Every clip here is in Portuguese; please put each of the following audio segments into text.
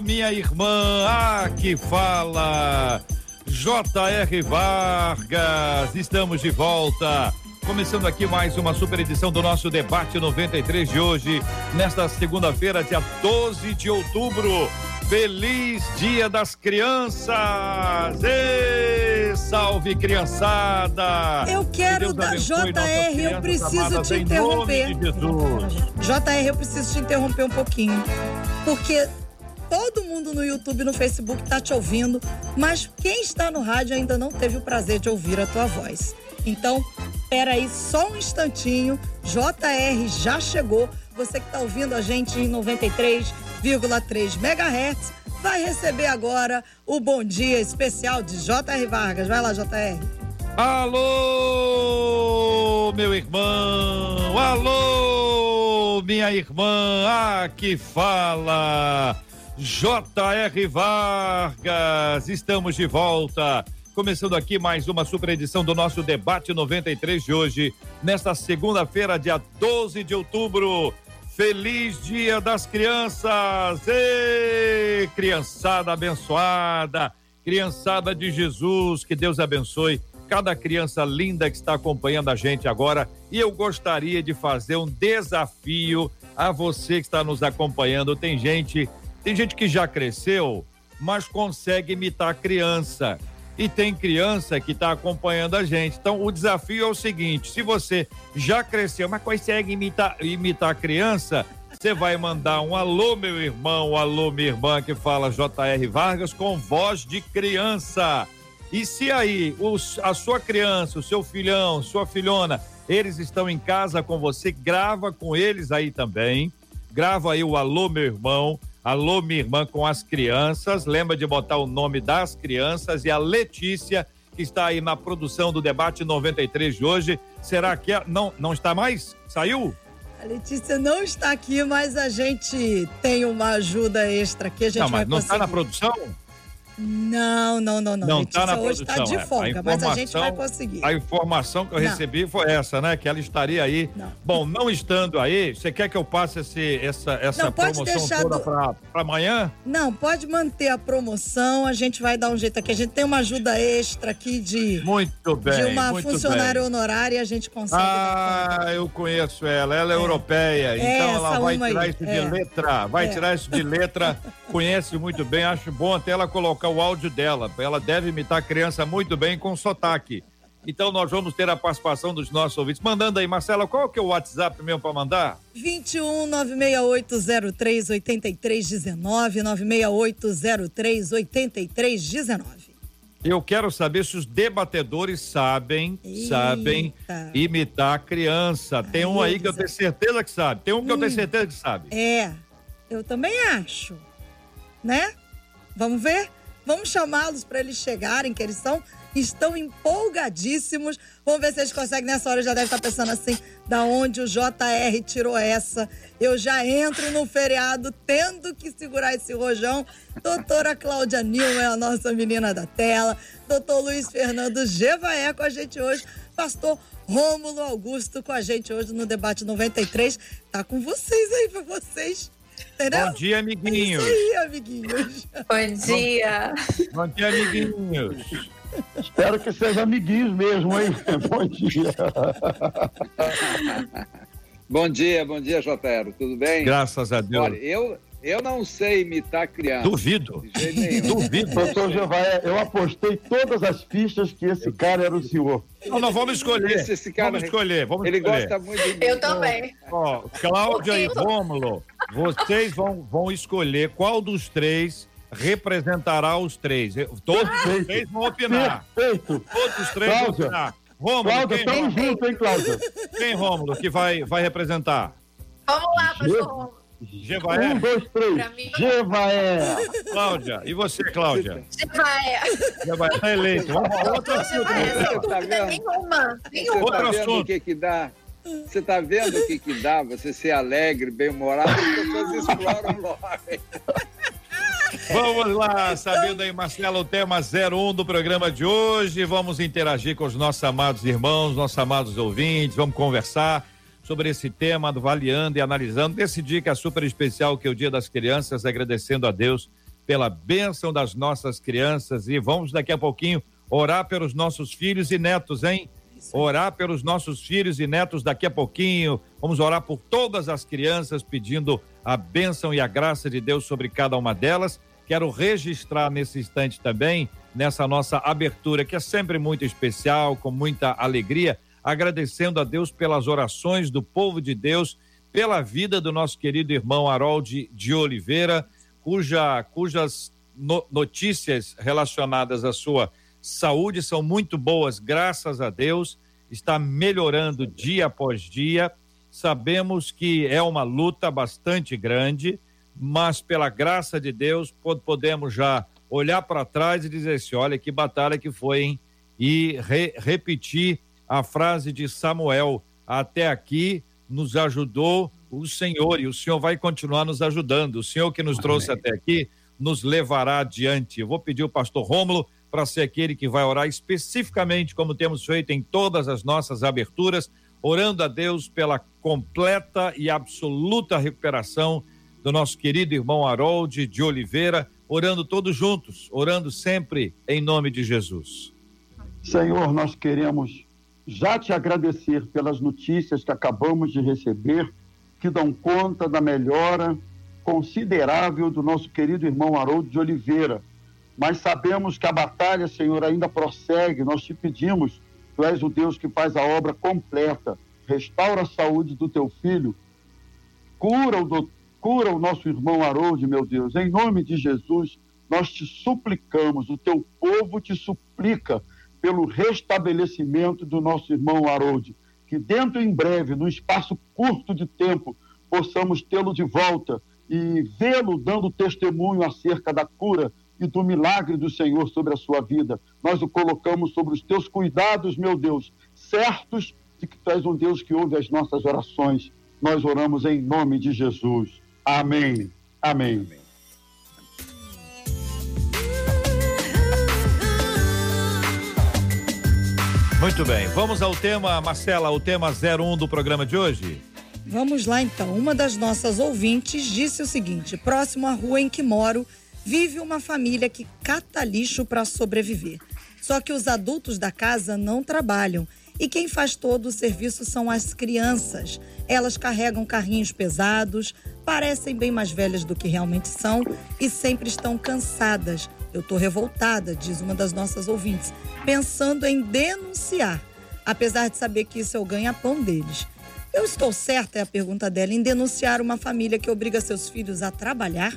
minha irmã! Ah, que fala! J.R. Vargas, estamos de volta. Começando aqui mais uma super edição do nosso debate 93 de hoje, nesta segunda-feira, dia 12 de outubro. Feliz Dia das Crianças! Salve, criançada! Eu quero dar JR, eu preciso te interromper. JR, eu preciso te interromper um pouquinho. Porque todo mundo no YouTube no Facebook está te ouvindo, mas quem está no rádio ainda não teve o prazer de ouvir a tua voz. Então, espera aí só um instantinho. JR já chegou. Você que está ouvindo a gente em 93,3 MHz vai receber agora o bom dia especial de J.R. Vargas. Vai lá, J.R. Alô, meu irmão! Alô, minha irmã! Ah, que fala! J.R. Vargas, estamos de volta. Começando aqui mais uma super edição do nosso debate 93 de hoje, nesta segunda-feira, dia 12 de outubro. Feliz Dia das Crianças! Ei, criançada abençoada, criançada de Jesus, que Deus abençoe cada criança linda que está acompanhando a gente agora. E eu gostaria de fazer um desafio a você que está nos acompanhando. Tem gente, tem gente que já cresceu, mas consegue imitar criança e tem criança que está acompanhando a gente. Então, o desafio é o seguinte: se você já cresceu, mas consegue imitar, imitar criança, você vai mandar um alô, meu irmão, um alô, minha irmã, que fala J.R. Vargas, com voz de criança. E se aí os, a sua criança, o seu filhão, sua filhona, eles estão em casa com você, grava com eles aí também. Grava aí o alô, meu irmão Alô, minha irmã com as crianças. Lembra de botar o nome das crianças e a Letícia, que está aí na produção do debate 93 de hoje. Será que é... não não está mais? Saiu? A Letícia não está aqui, mas a gente tem uma ajuda extra aqui. A gente não, mas não está na produção? Não, não, não, não. Não está na hoje produção. Está de folga, é. mas a gente vai conseguir. A informação que eu não. recebi foi essa, né? Que ela estaria aí. Não. Bom, não estando aí, você quer que eu passe esse, essa, essa não, promoção toda do... para amanhã? Não, pode manter a promoção. A gente vai dar um jeito aqui. A gente tem uma ajuda extra aqui de. Muito bem. De uma funcionária bem. honorária e a gente consegue. Ah, eu conheço ela. Ela é, é. europeia. É, então ela vai tirar aí. isso é. de letra. Vai tirar isso de letra. Conhece muito bem. Acho bom até ela colocar o áudio dela. Ela deve imitar a criança muito bem com sotaque. Então nós vamos ter a participação dos nossos ouvintes. Mandando aí, Marcela, qual que é o WhatsApp mesmo para mandar? 21 96803 8319 96803 8319. Eu quero saber se os debatedores sabem, Eita. sabem imitar a criança. Tem um aí que eu tenho certeza que sabe. Tem um que hum. eu tenho certeza que sabe. É, eu também acho. Né? Vamos ver? Vamos chamá-los para eles chegarem, que eles são estão empolgadíssimos. Vamos ver se eles conseguem. Nessa hora já deve estar pensando assim: da onde o JR tirou essa? Eu já entro no feriado tendo que segurar esse rojão. Doutora Cláudia Nilma é a nossa menina da tela. Doutor Luiz Fernando Gevaé com a gente hoje. Pastor Rômulo Augusto com a gente hoje no Debate 93. Tá com vocês aí, para vocês. Entendeu? Bom dia, amiguinhos. É isso aí, amiguinhos. Bom dia. Bom dia, amiguinhos. Espero que seja amiguinhos mesmo, hein? Bom dia. bom dia, bom dia, JR. Tudo bem? Graças a Deus. Olha, eu, eu não sei imitar criança. Duvido. De jeito nenhum. Duvido. Doutor Jevaé, eu apostei todas as fichas que esse cara era o senhor. Não, nós vamos escolher. Esse, esse cara, vamos escolher, vamos ele escolher. gosta muito de Eu também. Ó, Cláudia e Rômulo, vocês vão, vão escolher qual dos três representará os três. Todos os três vão opinar. Perfeito. Todos os três vão Cláudia. opinar. Rômulo, Cláudia, quem, tamo junto, hein, Cláudia? quem, Rômulo, que vai, vai representar? Vamos lá, pastor. Jevaé. Um, dois, três. Jevaé. Cláudia. E você, Cláudia? Jevaé. Jevaé tá eleito. Vamos outro assunto. Sem Deus. Tá nenhuma. Você Nenhuma. Outro tá vendo assunto. o que que dá? Você tá vendo o que que dá? Você ser alegre, bem-humorado, as pessoas exploram logo. Vamos lá, sabendo aí, Marcelo, o tema 01 do programa de hoje. Vamos interagir com os nossos amados irmãos, nossos amados ouvintes. Vamos conversar sobre esse tema, avaliando e analisando desse dia que é super especial, que é o Dia das Crianças, agradecendo a Deus pela bênção das nossas crianças. E vamos daqui a pouquinho orar pelos nossos filhos e netos, hein? Orar pelos nossos filhos e netos daqui a pouquinho. Vamos orar por todas as crianças, pedindo a bênção e a graça de Deus sobre cada uma delas. Quero registrar nesse instante também, nessa nossa abertura, que é sempre muito especial, com muita alegria, agradecendo a Deus pelas orações do povo de Deus, pela vida do nosso querido irmão Harold de Oliveira, cuja, cujas no- notícias relacionadas à sua saúde são muito boas, graças a Deus, está melhorando dia após dia. Sabemos que é uma luta bastante grande, mas pela graça de Deus po- podemos já olhar para trás e dizer assim: olha que batalha que foi, hein? E re- repetir a frase de Samuel: até aqui nos ajudou o Senhor e o Senhor vai continuar nos ajudando. O Senhor que nos trouxe até aqui nos levará adiante. Eu vou pedir o pastor Rômulo para ser aquele que vai orar especificamente, como temos feito em todas as nossas aberturas, orando a Deus pela completa e absoluta recuperação do nosso querido irmão Harold de Oliveira, orando todos juntos, orando sempre em nome de Jesus. Senhor, nós queremos já te agradecer pelas notícias que acabamos de receber, que dão conta da melhora considerável do nosso querido irmão Haroldo de Oliveira. Mas sabemos que a batalha, Senhor, ainda prossegue. Nós te pedimos, tu és o Deus que faz a obra completa. Restaura a saúde do teu filho. Cura o, do- cura o nosso irmão Harold, meu Deus. Em nome de Jesus, nós te suplicamos, o teu povo te suplica pelo restabelecimento do nosso irmão Harold. Que dentro em breve, num espaço curto de tempo, possamos tê-lo de volta e vê-lo dando testemunho acerca da cura e do milagre do Senhor sobre a sua vida. Nós o colocamos sobre os teus cuidados, meu Deus, certos de que tu és um Deus que ouve as nossas orações. Nós oramos em nome de Jesus. Amém. Amém. Muito bem, vamos ao tema, Marcela, o tema 01 do programa de hoje. Vamos lá então. Uma das nossas ouvintes disse o seguinte: próximo à rua em que moro, vive uma família que cata lixo para sobreviver. Só que os adultos da casa não trabalham e quem faz todo o serviço são as crianças. Elas carregam carrinhos pesados, parecem bem mais velhas do que realmente são e sempre estão cansadas. Eu tô revoltada, diz uma das nossas ouvintes, pensando em denunciar, apesar de saber que isso é o ganha-pão deles. Eu estou certa, é a pergunta dela, em denunciar uma família que obriga seus filhos a trabalhar?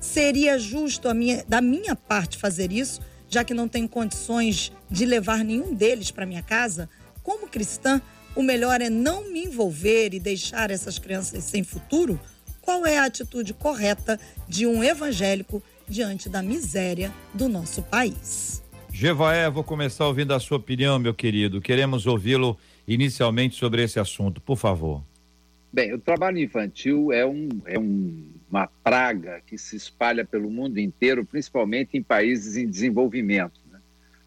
Seria justo minha- da minha parte fazer isso, já que não tenho condições de levar nenhum deles para minha casa? Como cristã, o melhor é não me envolver e deixar essas crianças sem futuro? Qual é a atitude correta de um evangélico diante da miséria do nosso país? Jevaé, vou começar ouvindo a sua opinião, meu querido. Queremos ouvi-lo inicialmente sobre esse assunto, por favor. Bem, o trabalho infantil é, um, é um- uma praga que se espalha pelo mundo inteiro, principalmente em países em desenvolvimento. né?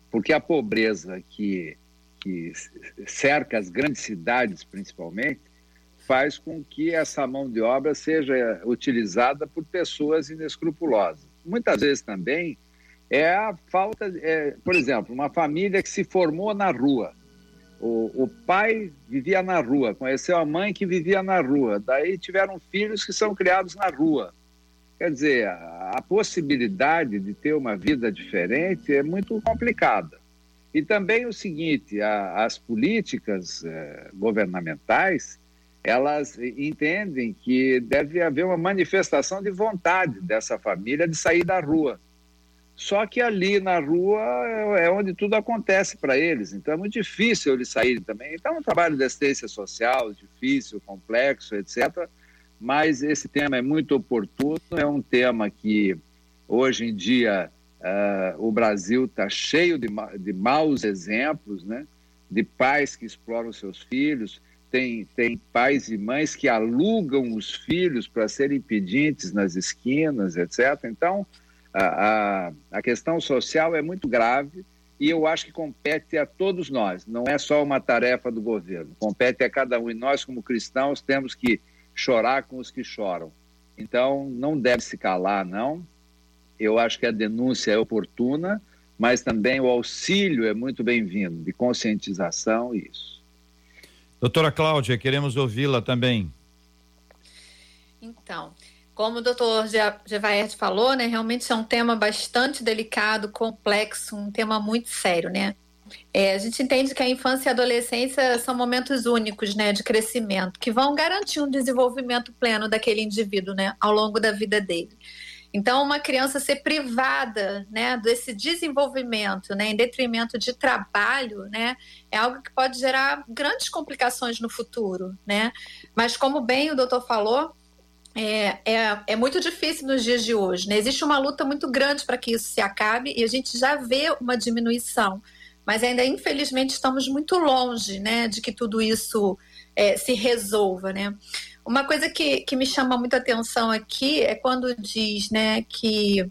Porque a pobreza que, que cerca as grandes cidades, principalmente, faz com que essa mão de obra seja utilizada por pessoas inescrupulosas. Muitas vezes também é a falta, é, por exemplo, uma família que se formou na rua. O, o pai vivia na rua, conheceu a mãe que vivia na rua, daí tiveram filhos que são criados na rua. Quer dizer, a, a possibilidade de ter uma vida diferente é muito complicada. E também o seguinte, a, as políticas eh, governamentais, elas entendem que deve haver uma manifestação de vontade dessa família de sair da rua. Só que ali na rua é onde tudo acontece para eles, então é muito difícil eles saírem também. Então, é um trabalho de assistência social difícil, complexo, etc. mas esse tema é muito oportuno, é um tema que hoje em dia uh, o Brasil está cheio de, de maus exemplos, né? de pais que exploram seus filhos, tem, tem pais e mães que alugam os filhos para serem pedintes nas esquinas, etc. Então, a, a, a questão social é muito grave e eu acho que compete a todos nós, não é só uma tarefa do governo, compete a cada um. E nós, como cristãos, temos que chorar com os que choram. Então, não deve se calar, não. Eu acho que a denúncia é oportuna, mas também o auxílio é muito bem-vindo, de conscientização isso. Doutora Cláudia, queremos ouvi-la também. Então, como o doutor Gevaert falou, né, realmente é um tema bastante delicado, complexo, um tema muito sério, né? É, a gente entende que a infância e a adolescência são momentos únicos, né, de crescimento, que vão garantir um desenvolvimento pleno daquele indivíduo, né, ao longo da vida dele. Então, uma criança ser privada né, desse desenvolvimento, né, em detrimento de trabalho, né, é algo que pode gerar grandes complicações no futuro. Né? Mas, como bem o doutor falou, é, é, é muito difícil nos dias de hoje. Né? Existe uma luta muito grande para que isso se acabe e a gente já vê uma diminuição. Mas ainda, infelizmente, estamos muito longe né, de que tudo isso é, se resolva. Né? Uma coisa que, que me chama muita atenção aqui é quando diz né, que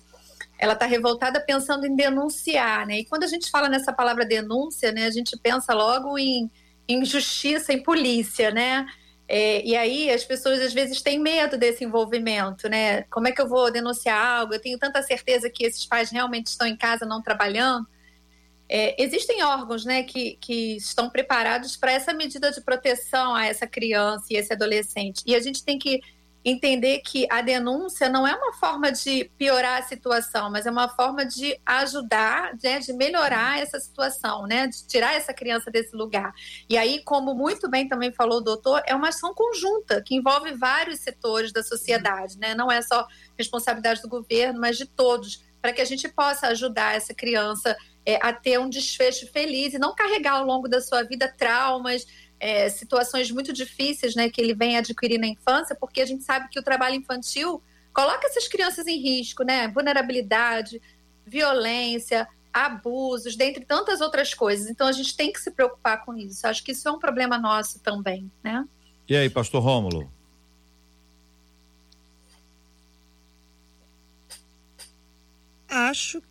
ela está revoltada pensando em denunciar, né? E quando a gente fala nessa palavra denúncia, né, a gente pensa logo em, em justiça, em polícia, né? É, e aí as pessoas às vezes têm medo desse envolvimento, né? Como é que eu vou denunciar algo? Eu tenho tanta certeza que esses pais realmente estão em casa não trabalhando. É, existem órgãos né, que, que estão preparados para essa medida de proteção a essa criança e esse adolescente. E a gente tem que entender que a denúncia não é uma forma de piorar a situação, mas é uma forma de ajudar, né, de melhorar essa situação, né, de tirar essa criança desse lugar. E aí, como muito bem também falou o doutor, é uma ação conjunta que envolve vários setores da sociedade, né? Não é só responsabilidade do governo, mas de todos, para que a gente possa ajudar essa criança é, a ter um desfecho feliz e não carregar ao longo da sua vida traumas, é, situações muito difíceis né, que ele vem adquirir na infância, porque a gente sabe que o trabalho infantil coloca essas crianças em risco, né? Vulnerabilidade, violência, abusos, dentre tantas outras coisas. Então a gente tem que se preocupar com isso. Acho que isso é um problema nosso também, né? E aí, pastor Rômulo? Acho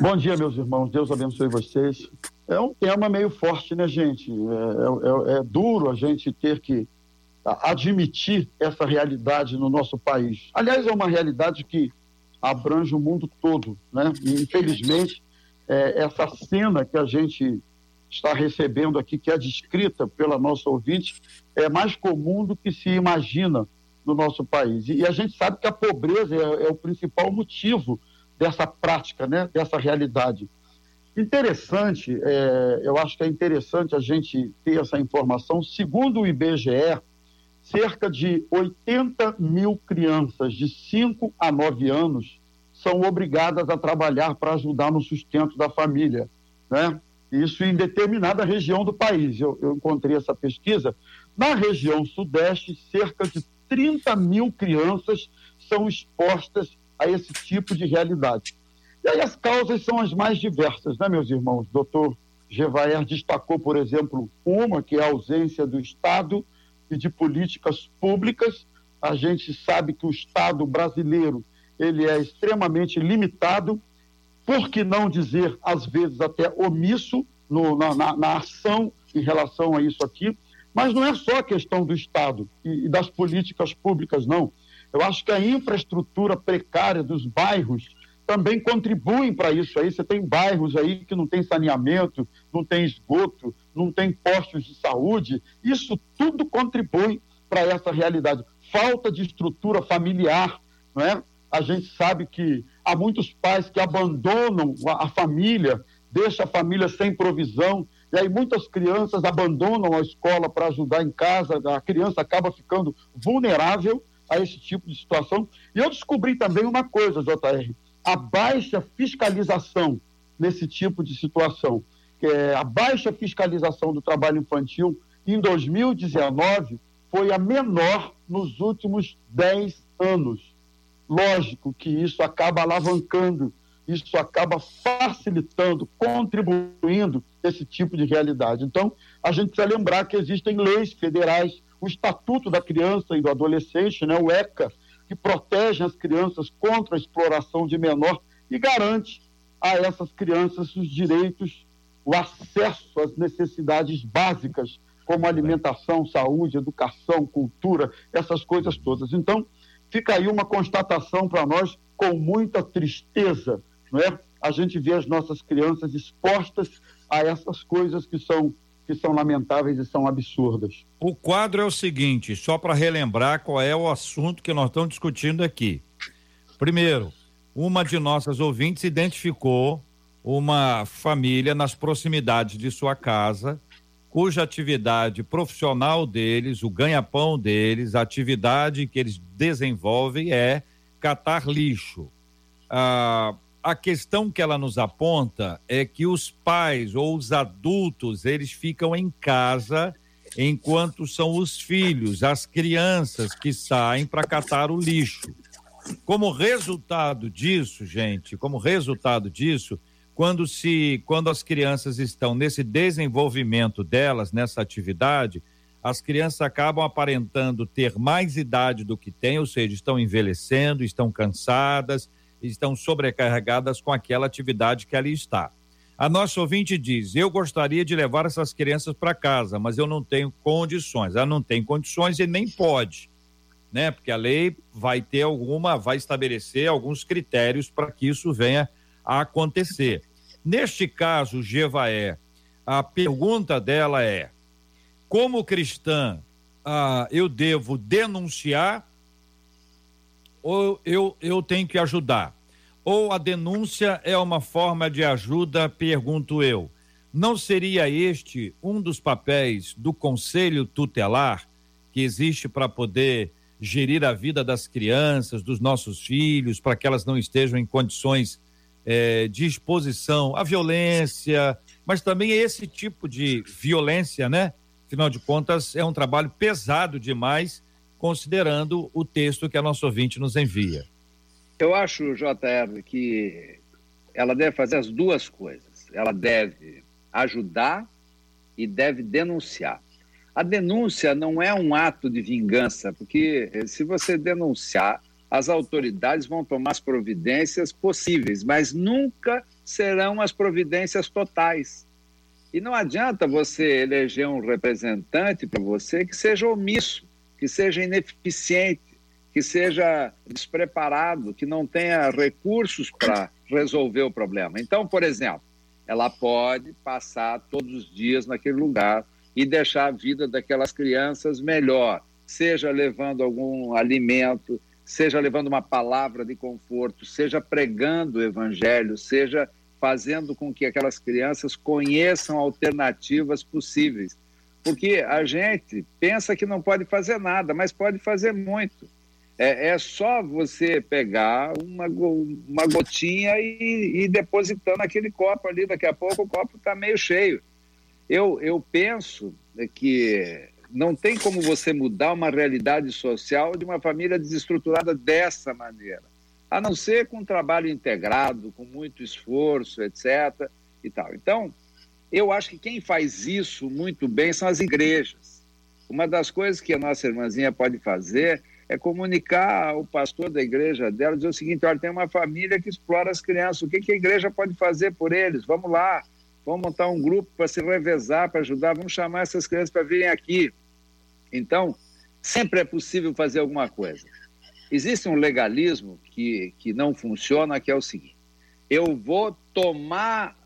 Bom dia, meus irmãos. Deus abençoe vocês. É um tema meio forte, né, gente? É, é, é duro a gente ter que admitir essa realidade no nosso país. Aliás, é uma realidade que abrange o mundo todo, né? E, infelizmente, é, essa cena que a gente está recebendo aqui, que é descrita pela nossa ouvinte, é mais comum do que se imagina no nosso país. E, a gente sabe que a pobreza é, é o principal motivo dessa prática, né, dessa realidade. Interessante, é, eu acho que é interessante a gente ter essa informação. Segundo o IBGE, cerca de 80 mil crianças de 5 a 9 anos são obrigadas a trabalhar para ajudar no sustento da família, né? Isso em determinada região do país. Eu, eu encontrei essa pesquisa. Na região sudeste, cerca de 30 mil crianças são expostas a esse tipo de realidade. E aí as causas são as mais diversas, né, meus irmãos? O doutor Gevaer destacou, por exemplo, uma, que é a ausência do Estado e de políticas públicas. A gente sabe que o Estado brasileiro ele é extremamente limitado, por que não dizer, às vezes, até omisso no, na, na, na, ação em relação a isso aqui. Mas não é só a questão do Estado e, e das políticas públicas, não. Eu acho que a infraestrutura precária dos bairros também contribuem para isso aí. Você tem bairros aí que não tem saneamento, não tem esgoto, não tem postos de saúde. Isso tudo contribui para essa realidade. Falta de estrutura familiar, não é? A gente sabe que há muitos pais que abandonam a, família, deixa a família sem provisão, e aí muitas crianças abandonam a escola para ajudar em casa, a criança acaba ficando vulnerável a esse tipo de situação. E eu descobri também uma coisa, JR, a baixa fiscalização nesse tipo de situação, é a baixa fiscalização do trabalho infantil em 2019 foi a menor nos últimos 10 anos. Lógico que isso acaba alavancando, isso acaba facilitando, contribuindo esse tipo de realidade. Então, a gente precisa lembrar que existem leis federais, o Estatuto da Criança e do Adolescente, né, o ECA, que protege as crianças contra a exploração de menor e garante a essas crianças os direitos, o acesso às necessidades básicas, como alimentação, saúde, educação, cultura, essas coisas todas. Então, fica aí uma constatação para nós com muita tristeza, não é? A gente vê as nossas crianças expostas a essas coisas que são que são lamentáveis e são absurdas. O quadro é o seguinte, só para relembrar qual é o assunto que nós estamos discutindo aqui. Primeiro, uma de nossas ouvintes identificou uma família nas proximidades de sua casa, cuja atividade profissional deles, o ganha-pão deles, a atividade que eles desenvolvem é catar lixo. Ah, a questão que ela nos aponta é que os pais ou os adultos, eles ficam em casa enquanto são os filhos, as crianças que saem para catar o lixo. Como resultado disso, gente, como resultado disso, quando se quando as crianças estão nesse desenvolvimento delas, nessa atividade, as crianças acabam aparentando ter mais idade do que têm, ou seja, estão envelhecendo, estão cansadas, estão sobrecarregadas com aquela atividade que ali está. A nossa ouvinte diz: Eu gostaria de levar essas crianças para casa, mas eu não tenho condições. Ela não tem condições e nem pode né? Porque a lei vai ter alguma, vai estabelecer alguns critérios para que isso venha a acontecer. Neste caso, Jevaé, a pergunta dela é: como cristã, ah, eu devo denunciar ou eu, eu tenho que ajudar? Ou a denúncia é uma forma de ajuda, pergunto eu. Não seria este um dos papéis do conselho tutelar que existe para poder gerir a vida das crianças, dos nossos filhos, para que elas não estejam em condições é, de exposição à violência, mas também esse tipo de violência, né? Afinal de contas, é um trabalho pesado demais, considerando o texto que a nossa ouvinte nos envia. Eu acho, JR, que ela deve fazer as duas coisas. Ela deve ajudar e deve denunciar. A denúncia não é um ato de vingança, porque eh, se você denunciar, as autoridades vão tomar as providências possíveis, mas nunca serão as providências totais. E não adianta você eleger um representante para você que seja omisso, que seja ineficiente, que seja despreparado, que não tenha recursos para resolver o problema. Então, por exemplo, ela pode passar todos os dias naquele lugar e deixar a vida daquelas crianças melhor, seja levando algum alimento, seja levando uma palavra de conforto, seja pregando o evangelho, seja fazendo com que aquelas crianças conheçam alternativas possíveis. Porque a gente pensa que não pode fazer nada, mas pode fazer muito. É, é só você pegar uma, uma gotinha e, e depositar naquele copo ali. Daqui a pouco o copo está meio cheio. Eu, eu penso que não tem como você mudar uma realidade social de uma família desestruturada dessa maneira, a não ser com um trabalho integrado, com muito esforço, etc. E tal. Então, eu acho que quem faz isso muito bem são as igrejas. Uma das coisas que a nossa irmãzinha pode fazer é comunicar ao pastor da igreja dela, dizer o seguinte: olha, tem uma família que explora as crianças, o que, que a igreja pode fazer por eles? Vamos lá, vamos montar um grupo para se revezar, para ajudar, vamos chamar essas crianças para virem aqui. Então, sempre é possível fazer alguma coisa. Existe um legalismo que, que não funciona, que é o seguinte: eu vou tomar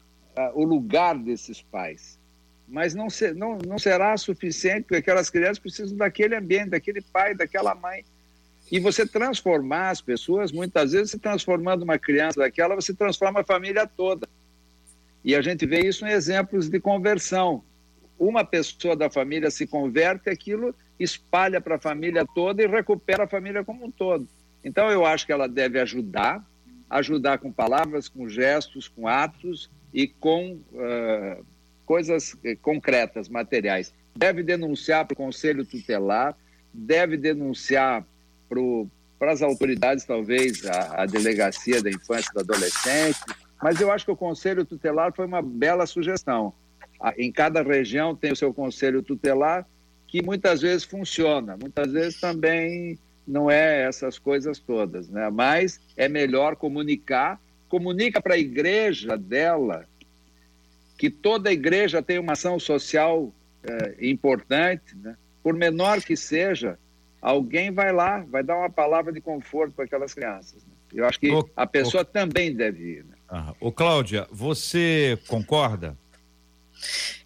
o lugar desses pais, mas não, ser, não, não será suficiente, porque aquelas crianças precisam daquele ambiente, daquele pai, daquela mãe. E você transformar as pessoas, muitas vezes, se transformando uma criança daquela, você transforma a família toda. E a gente vê isso em exemplos de conversão. Uma pessoa da família se converte, aquilo espalha para a família toda e recupera a família como um todo. Então, eu acho que ela deve ajudar, ajudar com palavras, com gestos, com atos e com uh, coisas concretas, materiais. Deve denunciar para o conselho tutelar, deve denunciar para as autoridades, talvez, a, a delegacia da infância e do adolescente, mas eu acho que o conselho tutelar foi uma bela sugestão. Em cada região tem o seu conselho tutelar, que muitas vezes funciona, muitas vezes também não é essas coisas todas, né? Mas é melhor comunicar, comunica para a igreja dela que toda igreja tem uma ação social é, importante, né? por menor que seja, alguém vai lá, vai dar uma palavra de conforto para aquelas crianças. Né? Eu acho que o, a pessoa o, também deve ir. Né? Ah, ô Cláudia, você concorda?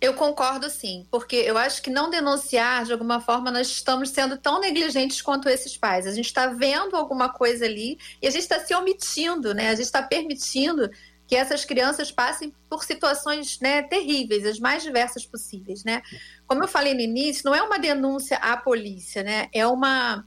Eu concordo sim, porque eu acho que não denunciar, de alguma forma, nós estamos sendo tão negligentes quanto esses pais. A gente está vendo alguma coisa ali e a gente está se omitindo, né? A gente está permitindo que essas crianças passem por situações né, terríveis, as mais diversas possíveis, né? Como eu falei no início, não é uma denúncia à polícia, né? É uma,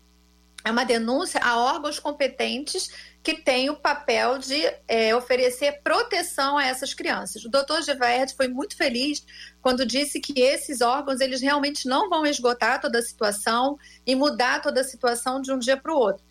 é uma denúncia a órgãos competentes que têm o papel de é, oferecer proteção a essas crianças. O doutor Gevaert foi muito feliz quando disse que esses órgãos eles realmente não vão esgotar toda a situação e mudar toda a situação de um dia para o outro.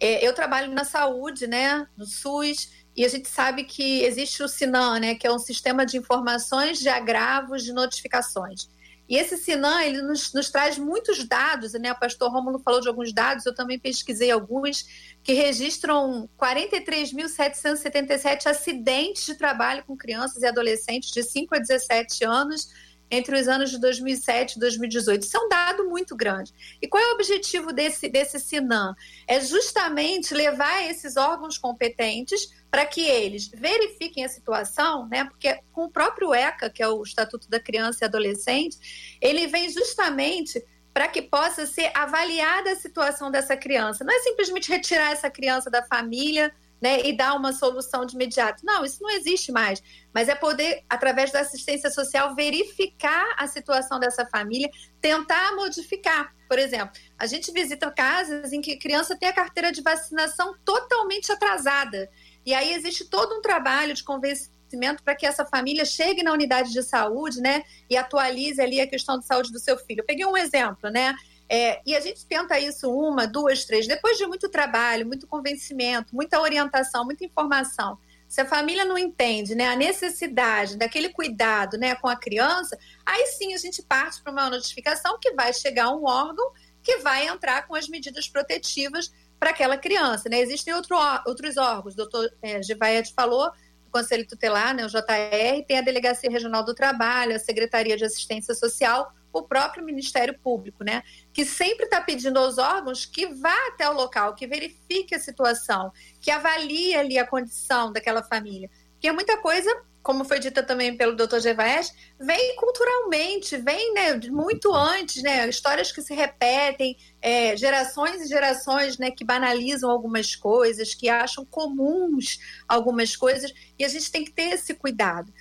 É, eu trabalho na saúde, né, no SUS, e a gente sabe que existe o SINAM, né, que é um sistema de informações de agravos de notificações. E esse Sinam, ele nos, nos, traz muitos dados, né? O pastor Rômulo falou de alguns dados, eu também pesquisei alguns, que registram 43.777 acidentes de trabalho com crianças e adolescentes de 5 a 17 anos entre os anos de 2007 e 2018. Isso é um dado muito grande. E qual é o objetivo desse, desse Sinam? É justamente levar esses órgãos competentes para que eles verifiquem a situação, né? Porque com o próprio ECA, que é o Estatuto da Criança e Adolescente, ele vem justamente para que possa ser avaliada a situação dessa criança. Não é simplesmente retirar essa criança da família né, e dar uma solução de imediato. Não, isso não existe mais. Mas é poder, através da assistência social, verificar a situação dessa família, tentar modificar. Por exemplo, a gente visita casas em que a criança tem a carteira de vacinação totalmente atrasada. E aí existe todo um trabalho de convencimento para que essa família chegue na unidade de saúde, né, e atualize ali a questão de saúde do seu filho. Eu peguei um exemplo, né? É, e a gente tenta isso uma, duas, três. Depois de muito trabalho, muito convencimento, muita orientação, muita informação. Se a família não entende né, a necessidade daquele cuidado né, com a criança, aí sim a gente parte para uma notificação que vai chegar um órgão que vai entrar com as medidas protetivas para aquela criança. Né? Existem outro, outros órgãos, o doutor é, Givaete falou, Conselho Tutelar, né, o JR, tem a Delegacia Regional do Trabalho, a Secretaria de Assistência Social, o próprio Ministério Público, né? Que sempre está pedindo aos órgãos que vá até o local, que verifique a situação, que avalie ali a condição daquela família. Porque muita coisa, como foi dita também pelo Dr. Gevaes, vem culturalmente, vem né, muito antes, né? Histórias que se repetem, é, gerações e gerações né, que banalizam algumas coisas, que acham comuns algumas coisas, e a gente tem que ter esse cuidado.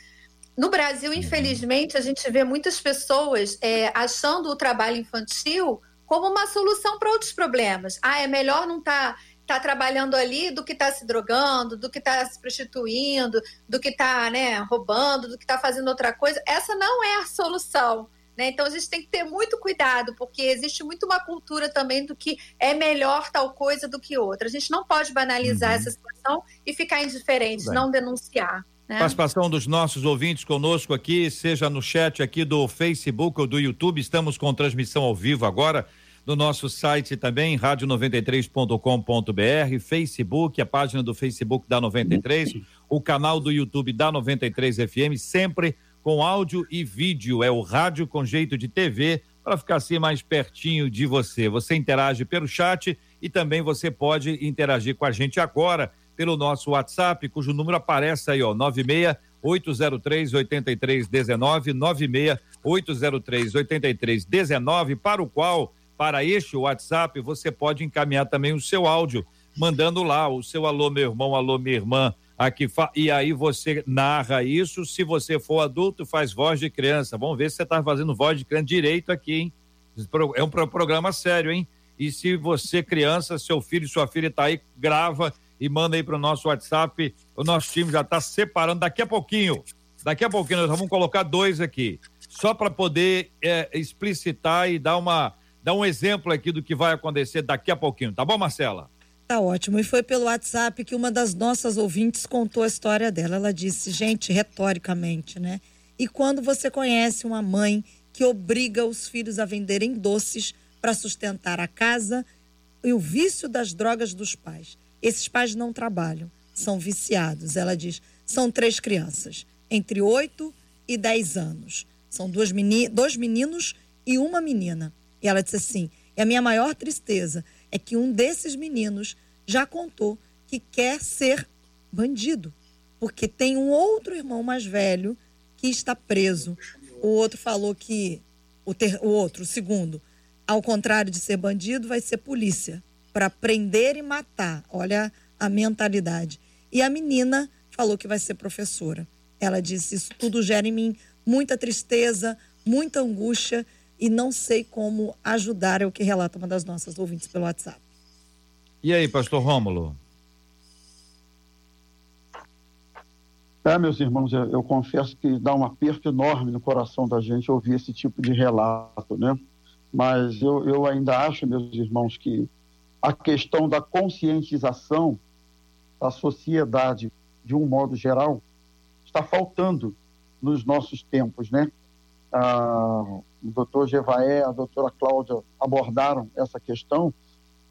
No Brasil, infelizmente, a gente vê muitas pessoas é, achando o trabalho infantil como uma solução para outros problemas. Ah, é melhor não estar tá, tá trabalhando ali do que estar tá se drogando, do que estar tá se prostituindo, do que estar tá, né, roubando, do que estar tá fazendo outra coisa. Essa não é a solução. Né? Então a gente tem que ter muito cuidado, porque existe muito uma cultura também do que é melhor tal coisa do que outra. A gente não pode banalizar uhum. essa situação e ficar indiferente, não denunciar. É. Participação dos nossos ouvintes conosco aqui, seja no chat aqui do Facebook ou do YouTube. Estamos com transmissão ao vivo agora no nosso site também, rádio93.com.br, Facebook, a página do Facebook da 93, o canal do YouTube da 93 FM, sempre com áudio e vídeo. É o rádio com jeito de TV para ficar assim mais pertinho de você. Você interage pelo chat e também você pode interagir com a gente agora pelo nosso WhatsApp, cujo número aparece aí, ó, 96 803 8319 96 803 8319, para o qual, para este WhatsApp, você pode encaminhar também o seu áudio, mandando lá o seu alô, meu irmão, alô, minha irmã, aqui e aí você narra isso. Se você for adulto, faz voz de criança. Vamos ver se você está fazendo voz de criança direito aqui, hein? É um programa sério, hein? E se você, criança, seu filho, sua filha está aí, grava e manda aí para o nosso WhatsApp. O nosso time já está separando daqui a pouquinho. Daqui a pouquinho nós vamos colocar dois aqui, só para poder é, explicitar e dar uma dar um exemplo aqui do que vai acontecer daqui a pouquinho, tá bom, Marcela? Tá ótimo. E foi pelo WhatsApp que uma das nossas ouvintes contou a história dela. Ela disse, gente, retoricamente, né? E quando você conhece uma mãe que obriga os filhos a venderem doces para sustentar a casa e o vício das drogas dos pais. Esses pais não trabalham, são viciados. Ela diz: são três crianças, entre 8 e 10 anos. São duas meni dois meninos e uma menina. E ela disse assim: e a minha maior tristeza é que um desses meninos já contou que quer ser bandido, porque tem um outro irmão mais velho que está preso. O outro falou que o, ter, o outro, o segundo, ao contrário de ser bandido, vai ser polícia para prender e matar. Olha a mentalidade. E a menina falou que vai ser professora. Ela disse: Isso tudo gera em mim muita tristeza, muita angústia e não sei como ajudar, é o que relata uma das nossas ouvintes pelo WhatsApp. E aí, pastor Rômulo? É, meus irmãos, eu, eu, confesso que dá um aperto enorme no coração da gente ouvir esse tipo de relato, né? Mas eu, eu ainda acho, meus irmãos, que a questão da conscientização da sociedade, de um modo geral, está faltando nos nossos tempos, né? Ah, o doutor Gevaé, a doutora Cláudia abordaram essa questão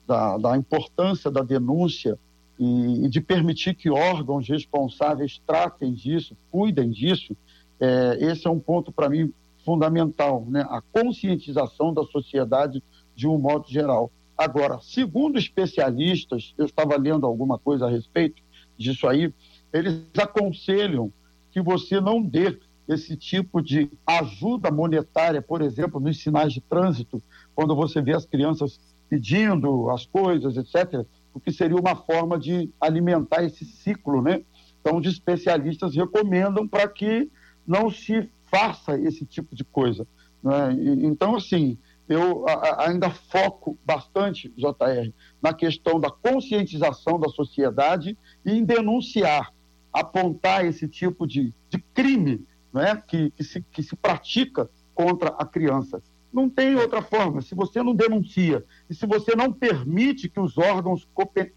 da, da importância da denúncia e, e, de permitir que órgãos responsáveis tratem disso, cuidem disso. É, esse é um ponto, para mim, fundamental, né? a conscientização da sociedade de um modo geral. Agora, segundo especialistas, eu estava lendo alguma coisa a respeito disso aí, eles aconselham que você não dê esse tipo de ajuda monetária, por exemplo, nos sinais de trânsito, quando você vê as crianças pedindo as coisas, etc., o que seria uma forma de alimentar esse ciclo, né? Então, os especialistas recomendam para que não se faça esse tipo de coisa. Né? Então, assim, eu ainda foco bastante, JR, na questão da conscientização da sociedade e em denunciar, apontar esse tipo de, de crime né, que, que, se, que se pratica contra a criança. Não tem outra forma. Se você não denuncia e se você não permite que os órgãos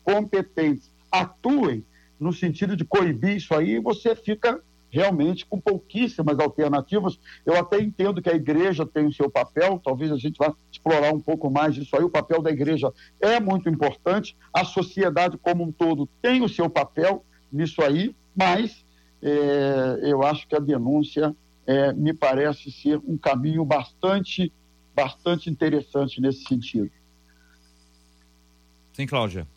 competentes atuem no sentido de coibir isso aí, você fica realmente com pouquíssimas alternativas. Eu até entendo que a igreja tem o seu papel, talvez a gente vá explorar um pouco mais disso aí. O papel da igreja é muito importante, a sociedade como um todo tem o seu papel nisso aí, mas é, eu acho que a denúncia é, me parece ser um caminho bastante, bastante interessante nesse sentido. Sim, Cláudia.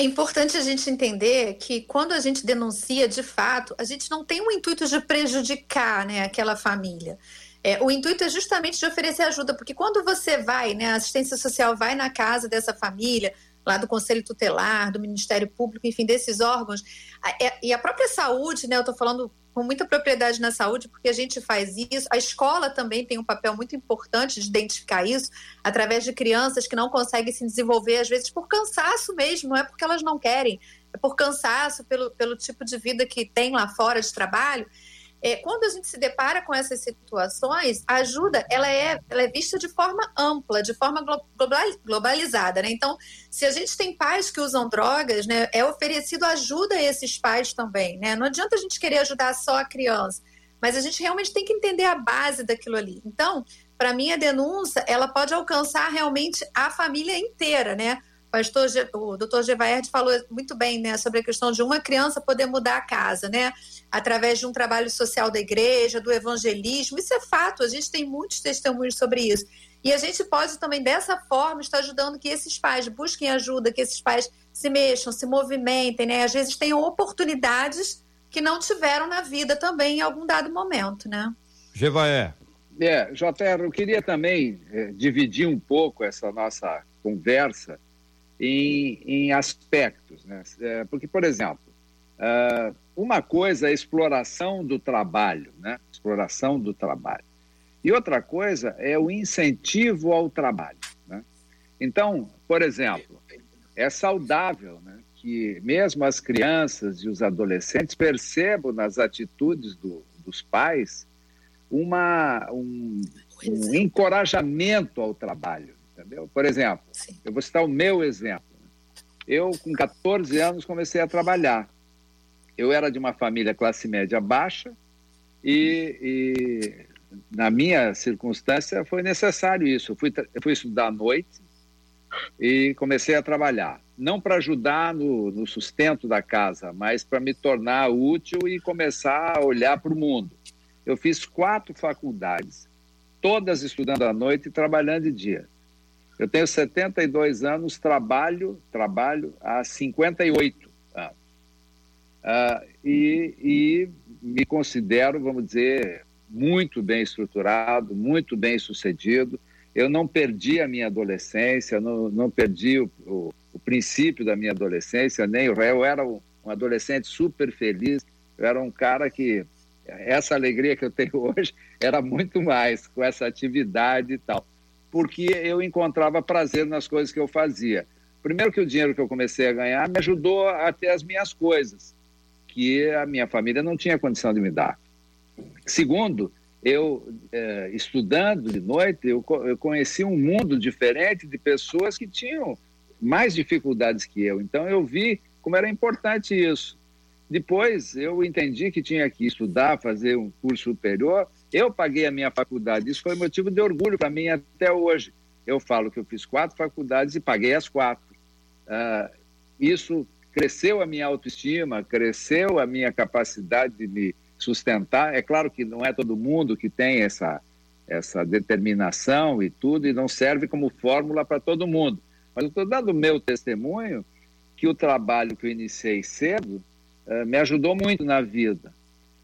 É, importante a gente entender que quando a gente denuncia, de fato, a gente não tem o intuito de prejudicar né, aquela família. É, o intuito é justamente de oferecer ajuda, porque quando você vai, né, a assistência social vai na casa dessa família, lá do Conselho Tutelar, do Ministério Público, enfim, desses órgãos. É, e a própria saúde, né? Eu estou falando com muita propriedade na saúde, porque a gente faz isso. A escola também tem um papel muito importante de identificar isso, através de crianças que não conseguem se desenvolver, às vezes por cansaço mesmo, não é porque elas não querem, é por cansaço, pelo, pelo tipo de vida que tem lá fora de trabalho. É, quando a gente se depara com essas situações, a ajuda ela é, ela é vista de forma ampla, de forma globalizada. Né? Então, se a gente tem pais que usam drogas, né, é oferecido ajuda a esses pais também. Né? Não adianta a gente querer ajudar só a criança, mas a gente realmente tem que entender a base daquilo ali. Então, para mim, a denúncia ela pode alcançar realmente a família inteira, né? Pastor, o doutor Gevaerd falou muito bem, né, sobre a questão de uma criança poder mudar a casa, né, através de um trabalho social da igreja, do evangelismo. Isso é fato, a gente tem muitos testemunhos sobre isso. E a gente pode também, dessa forma, estar ajudando que esses pais busquem ajuda, que esses pais se mexam, se movimentem, né, às vezes tenham oportunidades que não tiveram na vida também em algum dado momento, né. Gevaé. É, JR, eu queria também é, dividir um pouco essa nossa conversa em, em aspectos. Né? É, porque, por exemplo, uh, uma coisa é a exploração do trabalho, né? exploração do trabalho. E outra coisa é o incentivo ao trabalho. Né? Então, por exemplo, é saudável né, que mesmo as crianças e os adolescentes percebam nas atitudes do, dos pais uma, um, um encorajamento ao trabalho, entendeu? Por exemplo, Sim. eu vou citar o meu exemplo. Eu, com 14 anos, comecei a trabalhar. Eu era de uma família classe média baixa e, e na minha circunstância, foi necessário isso. Eu fui, eu fui estudar à noite e comecei a trabalhar. Não para ajudar no, no, sustento da casa, mas para me tornar útil e começar a olhar para o mundo. Eu fiz quatro faculdades, todas estudando à noite e trabalhando de dia. Eu tenho 72 anos, trabalho, trabalho há 58 anos. Uh, e, e me considero, vamos dizer, muito bem estruturado, muito bem sucedido. Eu não perdi a minha adolescência, não, não perdi o, o, o princípio da minha adolescência, nem o Eu era um adolescente super feliz, eu era um cara que essa alegria que eu tenho hoje era muito mais com essa atividade e tal, porque eu encontrava prazer nas coisas que eu fazia. Primeiro que o dinheiro que eu comecei a ganhar me ajudou a ter as minhas coisas, que a minha família não tinha condição de me dar. Segundo, eu é, estudando de noite, eu conheci um mundo diferente de pessoas que tinham mais dificuldades que eu. Então eu vi como era importante isso. Depois eu entendi que tinha que estudar, fazer um curso superior. Eu paguei a minha faculdade. Isso foi motivo de orgulho para mim até hoje. Eu falo que eu fiz quatro faculdades e paguei as quatro. Uh, isso cresceu a minha autoestima, cresceu a minha capacidade de me sustentar. É claro que não é todo mundo que tem essa, essa determinação e tudo, e não serve como fórmula para todo mundo. Mas eu estou dando o meu testemunho que o trabalho que eu iniciei cedo uh, me ajudou muito na vida.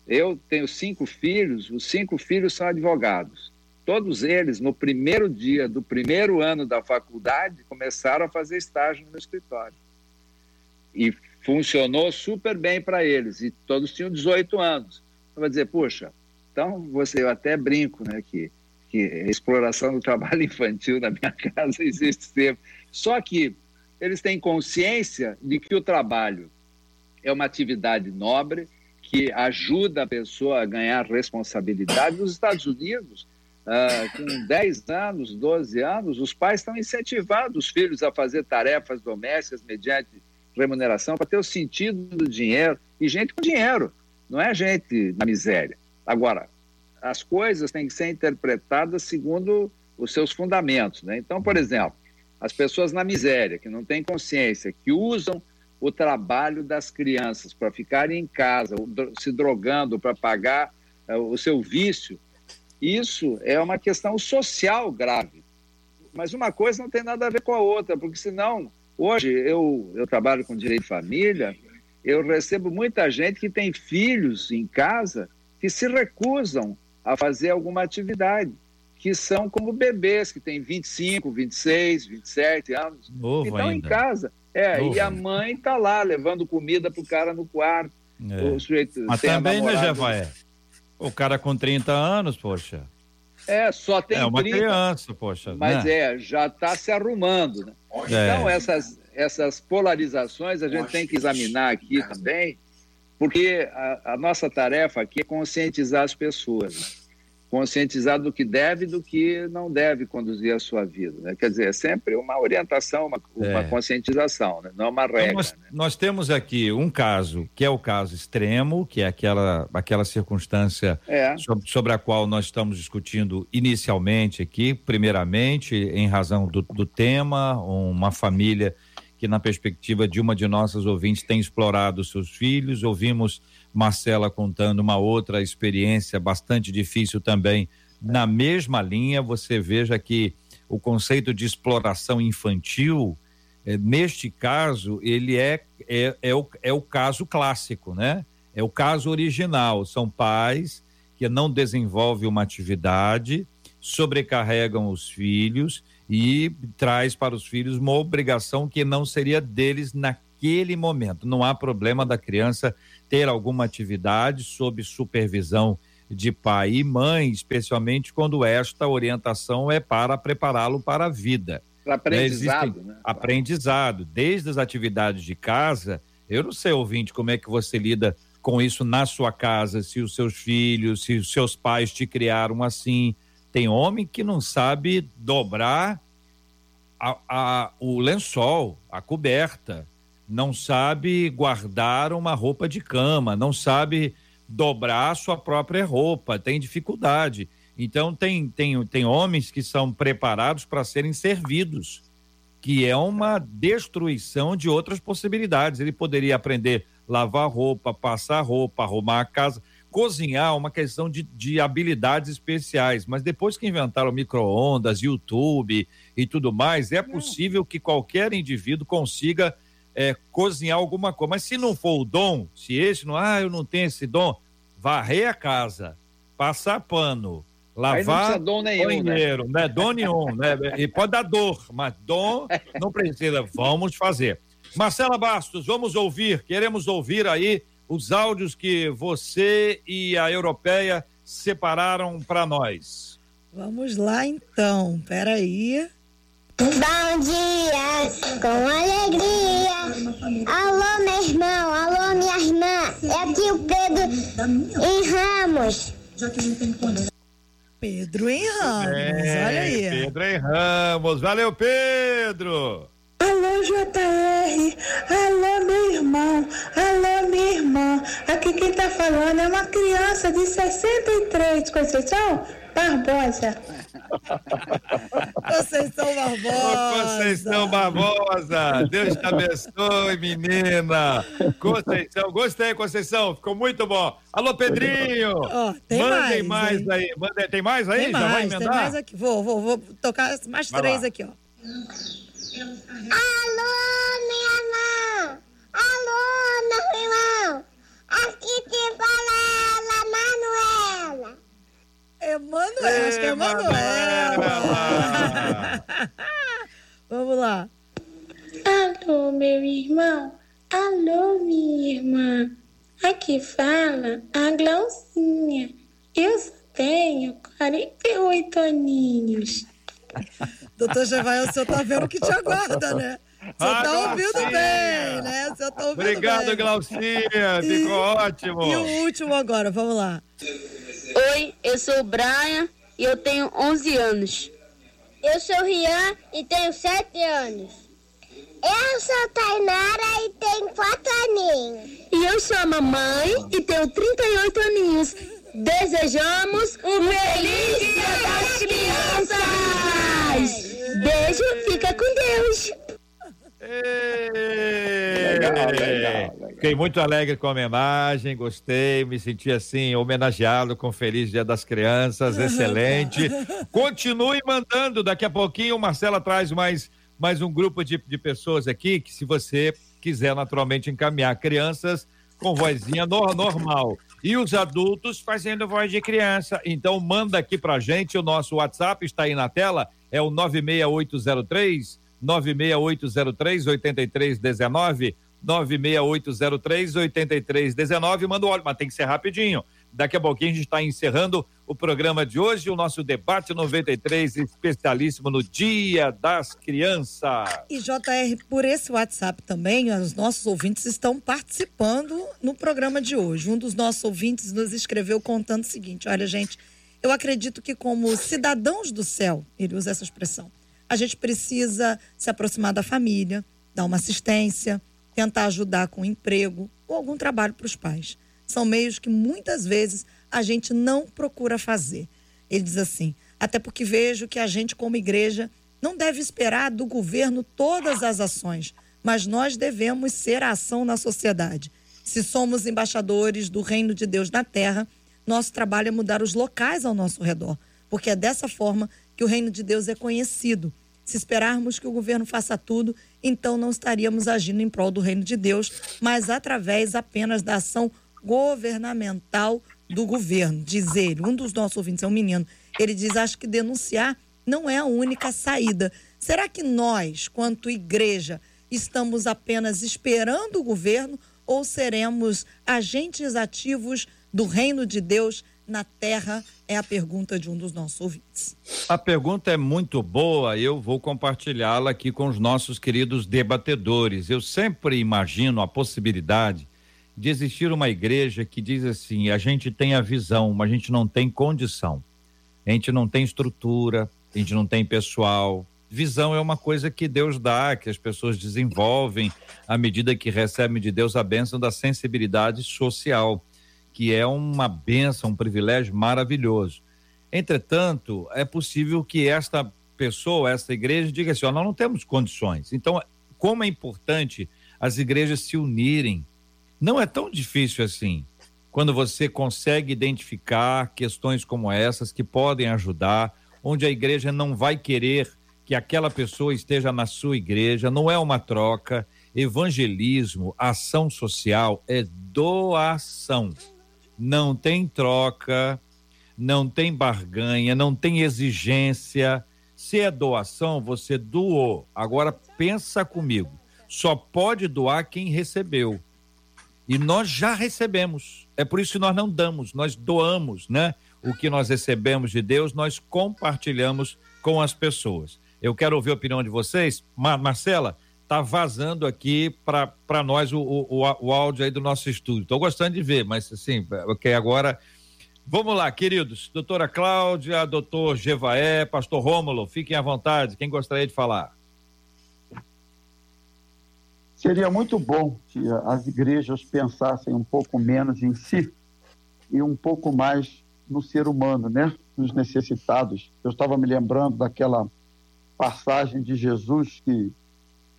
Eu tenho cinco filhos, os cinco filhos são advogados. Todos eles, no primeiro dia do primeiro ano da faculdade, começaram a fazer estágio no escritório. E funcionou super bem para eles, e todos tinham 18 anos vai dizer, puxa, então você, eu até brinco, né, que, que exploração do trabalho infantil na minha casa existe sempre. Só que eles têm consciência de que o trabalho é uma atividade nobre, que ajuda a pessoa a ganhar responsabilidade. Nos Estados Unidos, uh, com 10 anos, 12 anos, os pais estão incentivando os filhos a fazer tarefas domésticas mediante remuneração para ter o sentido do dinheiro. E gente com dinheiro não é gente na miséria. Agora, as coisas têm que ser interpretadas segundo os seus fundamentos. Né? Então, por exemplo, as pessoas na miséria, que não têm consciência, que usam o trabalho das crianças para ficarem em casa, se drogando para pagar uh, o seu vício, isso é uma questão social grave. Mas uma coisa não tem nada a ver com a outra, porque senão, hoje eu, eu trabalho com direito de família, eu recebo muita gente que tem filhos em casa que se recusam a fazer alguma atividade, que são como bebês que têm 25, 26, 27 anos, Novo que estão em casa. É, e a mãe está lá levando comida para o cara no quarto. É. O sujeito Mas também, né, Jevaé? O cara com 30 anos, poxa. É, só tem É uma 30, criança, poxa. Mas né? é, já está se arrumando. Né? É. Então, essas, essas polarizações a gente tem que examinar aqui também, porque a, a nossa tarefa aqui é conscientizar as pessoas. Conscientizado do que deve e do que não deve conduzir a sua vida. Né? Quer dizer, é sempre uma orientação, uma, uma é. conscientização, né? não é uma regra. Então nós, né? nós, temos aqui um caso que é o caso extremo, que é aquela, aquela circunstância é. sobre, sobre, a qual nós estamos discutindo inicialmente aqui, primeiramente, em razão do, do tema, uma família que na perspectiva de uma de nossas ouvintes tem explorado seus filhos, ouvimos Marcela contando uma outra experiência bastante difícil também. Na mesma linha, você veja que o conceito de exploração infantil, eh, neste caso, ele é, é, é, o, é o caso clássico, né? É o caso original. São pais que não desenvolvem uma atividade, sobrecarregam os filhos e traz para os filhos uma obrigação que não seria deles naquele momento. Não há problema da criança ter alguma atividade sob supervisão de pai e mãe, especialmente quando esta orientação é para prepará-lo para a vida. Para aprendizado, né? Aprendizado, desde as atividades de casa. Eu não sei, ouvinte, como é que você lida com isso na sua casa, se os seus filhos, se os seus pais te criaram assim, tem homem que não sabe dobrar a, a, o lençol, a coberta, não sabe guardar uma roupa de cama, não sabe dobrar sua própria roupa, tem dificuldade. Então, tem, tem, tem homens que são preparados para serem servidos, que é uma destruição de outras possibilidades. Ele poderia aprender a lavar roupa, passar roupa, arrumar a casa. Cozinhar uma questão de, de habilidades especiais, mas depois que inventaram micro-ondas, YouTube e tudo mais, é possível que qualquer indivíduo consiga é, cozinhar alguma coisa. Mas se não for o dom, se esse não, ah, eu não tenho esse dom, varrer a casa, passar pano, lavar dom nenhum, né? banheiro, né? né? Dom nenhum, né? E pode dar dor, mas dom não precisa. Vamos fazer. Marcela Bastos, vamos ouvir, queremos ouvir aí os áudios que você e a europeia separaram para nós. Vamos lá então, peraí. Bom dia, com alegria. Alô, meu irmão, alô, minha irmã. É aqui o Pedro em Ramos. Pedro em Ramos, é, olha aí. Pedro em Ramos, valeu, Pedro. Alô, JR. Alô, meu irmão. Alô, minha irmã. Aqui quem tá falando é uma criança de 63, Conceição Barbosa. Conceição Barbosa. Conceição Barbosa. Deus te abençoe, menina. Conceição, gostei, Conceição. Ficou muito bom. Alô, Pedrinho. Oh, tem Mandem mais, mais aí. Mandem, tem mais aí? Tem Já mais, vai emendar? Tem mais aqui. Vou, vou, vou tocar mais vai três lá. aqui, ó. Alô, minha irmã! Alô, meu irmão! Aqui te fala ela, Manuela! Emanuela, acho que é Emanuela! Vamos lá. Alô, meu irmão! Alô, minha irmã! Aqui fala a Glaucinha. Eu só tenho 48 aninhos. Doutor Jevael, o senhor tá vendo o que te aguarda, né? Senhor ah, tá ouvindo bem, né? Senhor tá ouvindo Obrigado, bem. Glaucinha. Ficou ótimo. E o último agora, vamos lá. Oi, eu sou o Brian e eu tenho 11 anos. Eu sou o Rian e tenho 7 anos. Eu sou a Tainara e tenho 4 aninhos. E eu sou a mamãe e tenho 38 aninhos. Desejamos um feliz Dia das Crianças! Beijo, fica com Deus! Legal, legal, legal. Fiquei muito alegre com a homenagem, gostei, me senti assim, homenageado com Feliz Dia das Crianças, excelente. Continue mandando, daqui a pouquinho o Marcela traz mais, mais um grupo de, de pessoas aqui, que se você quiser naturalmente encaminhar crianças com vozinha no, normal e os adultos fazendo voz de criança. Então manda aqui pra gente, o nosso WhatsApp está aí na tela, é o 96803 96803 8319 96803 8319 manda o óleo, mas tem que ser rapidinho. Daqui a pouquinho a gente está encerrando o programa de hoje, o nosso debate 93 especialíssimo no Dia das Crianças. E JR, por esse WhatsApp também, os nossos ouvintes estão participando no programa de hoje. Um dos nossos ouvintes nos escreveu contando o seguinte: olha, gente, eu acredito que, como cidadãos do céu, ele usa essa expressão, a gente precisa se aproximar da família, dar uma assistência, tentar ajudar com emprego ou algum trabalho para os pais. São meios que muitas vezes a gente não procura fazer. Ele diz assim: até porque vejo que a gente, como igreja, não deve esperar do governo todas as ações, mas nós devemos ser a ação na sociedade. Se somos embaixadores do reino de Deus na terra, nosso trabalho é mudar os locais ao nosso redor, porque é dessa forma que o reino de Deus é conhecido. Se esperarmos que o governo faça tudo, então não estaríamos agindo em prol do reino de Deus, mas através apenas da ação governamental do governo. Diz ele, um dos nossos ouvintes é um menino, ele diz: acho que denunciar não é a única saída. Será que nós, quanto igreja, estamos apenas esperando o governo ou seremos agentes ativos do reino de Deus na terra? É a pergunta de um dos nossos ouvintes. A pergunta é muito boa, eu vou compartilhá-la aqui com os nossos queridos debatedores. Eu sempre imagino a possibilidade de existir uma igreja que diz assim: a gente tem a visão, mas a gente não tem condição. A gente não tem estrutura, a gente não tem pessoal. Visão é uma coisa que Deus dá, que as pessoas desenvolvem à medida que recebem de Deus a bênção da sensibilidade social, que é uma bênção, um privilégio maravilhoso. Entretanto, é possível que esta pessoa, esta igreja, diga assim: ó, nós não temos condições. Então, como é importante as igrejas se unirem. Não é tão difícil assim quando você consegue identificar questões como essas que podem ajudar, onde a igreja não vai querer que aquela pessoa esteja na sua igreja, não é uma troca. Evangelismo, ação social é doação. Não tem troca, não tem barganha, não tem exigência. Se é doação, você doou. Agora pensa comigo. Só pode doar quem recebeu. E nós já recebemos. É por isso que nós não damos, nós doamos, né? O que nós recebemos de Deus, nós compartilhamos com as pessoas. Eu quero ouvir a opinião de vocês. Mar Marcela, tá vazando aqui para nós o, o, o, áudio aí do nosso estúdio. Estou gostando de ver, mas assim, ok, agora. Vamos lá, queridos. Doutora Cláudia, doutor Gevaé, pastor Rômulo, fiquem à vontade. Quem gostaria de falar? Seria muito bom se as igrejas pensassem um pouco menos em si e um pouco mais no ser humano, né? Nos necessitados. Eu estava me lembrando daquela passagem de Jesus que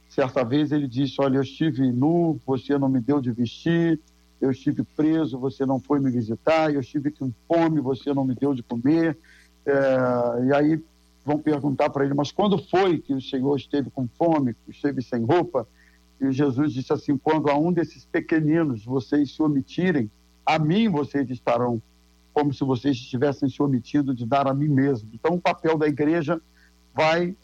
certa vez ele disse: Olha, eu estive nu, você não me deu de vestir, eu estive preso, você não foi me visitar, eu estive com fome, você não me deu de comer. É, e aí vão perguntar para ele: Mas quando foi que o Senhor esteve com fome, esteve sem roupa? E Jesus disse assim: quando a um desses pequeninos vocês se omitirem, a mim vocês estarão, como se vocês estivessem se omitindo de dar a mim mesmo. Então, o papel da igreja vai,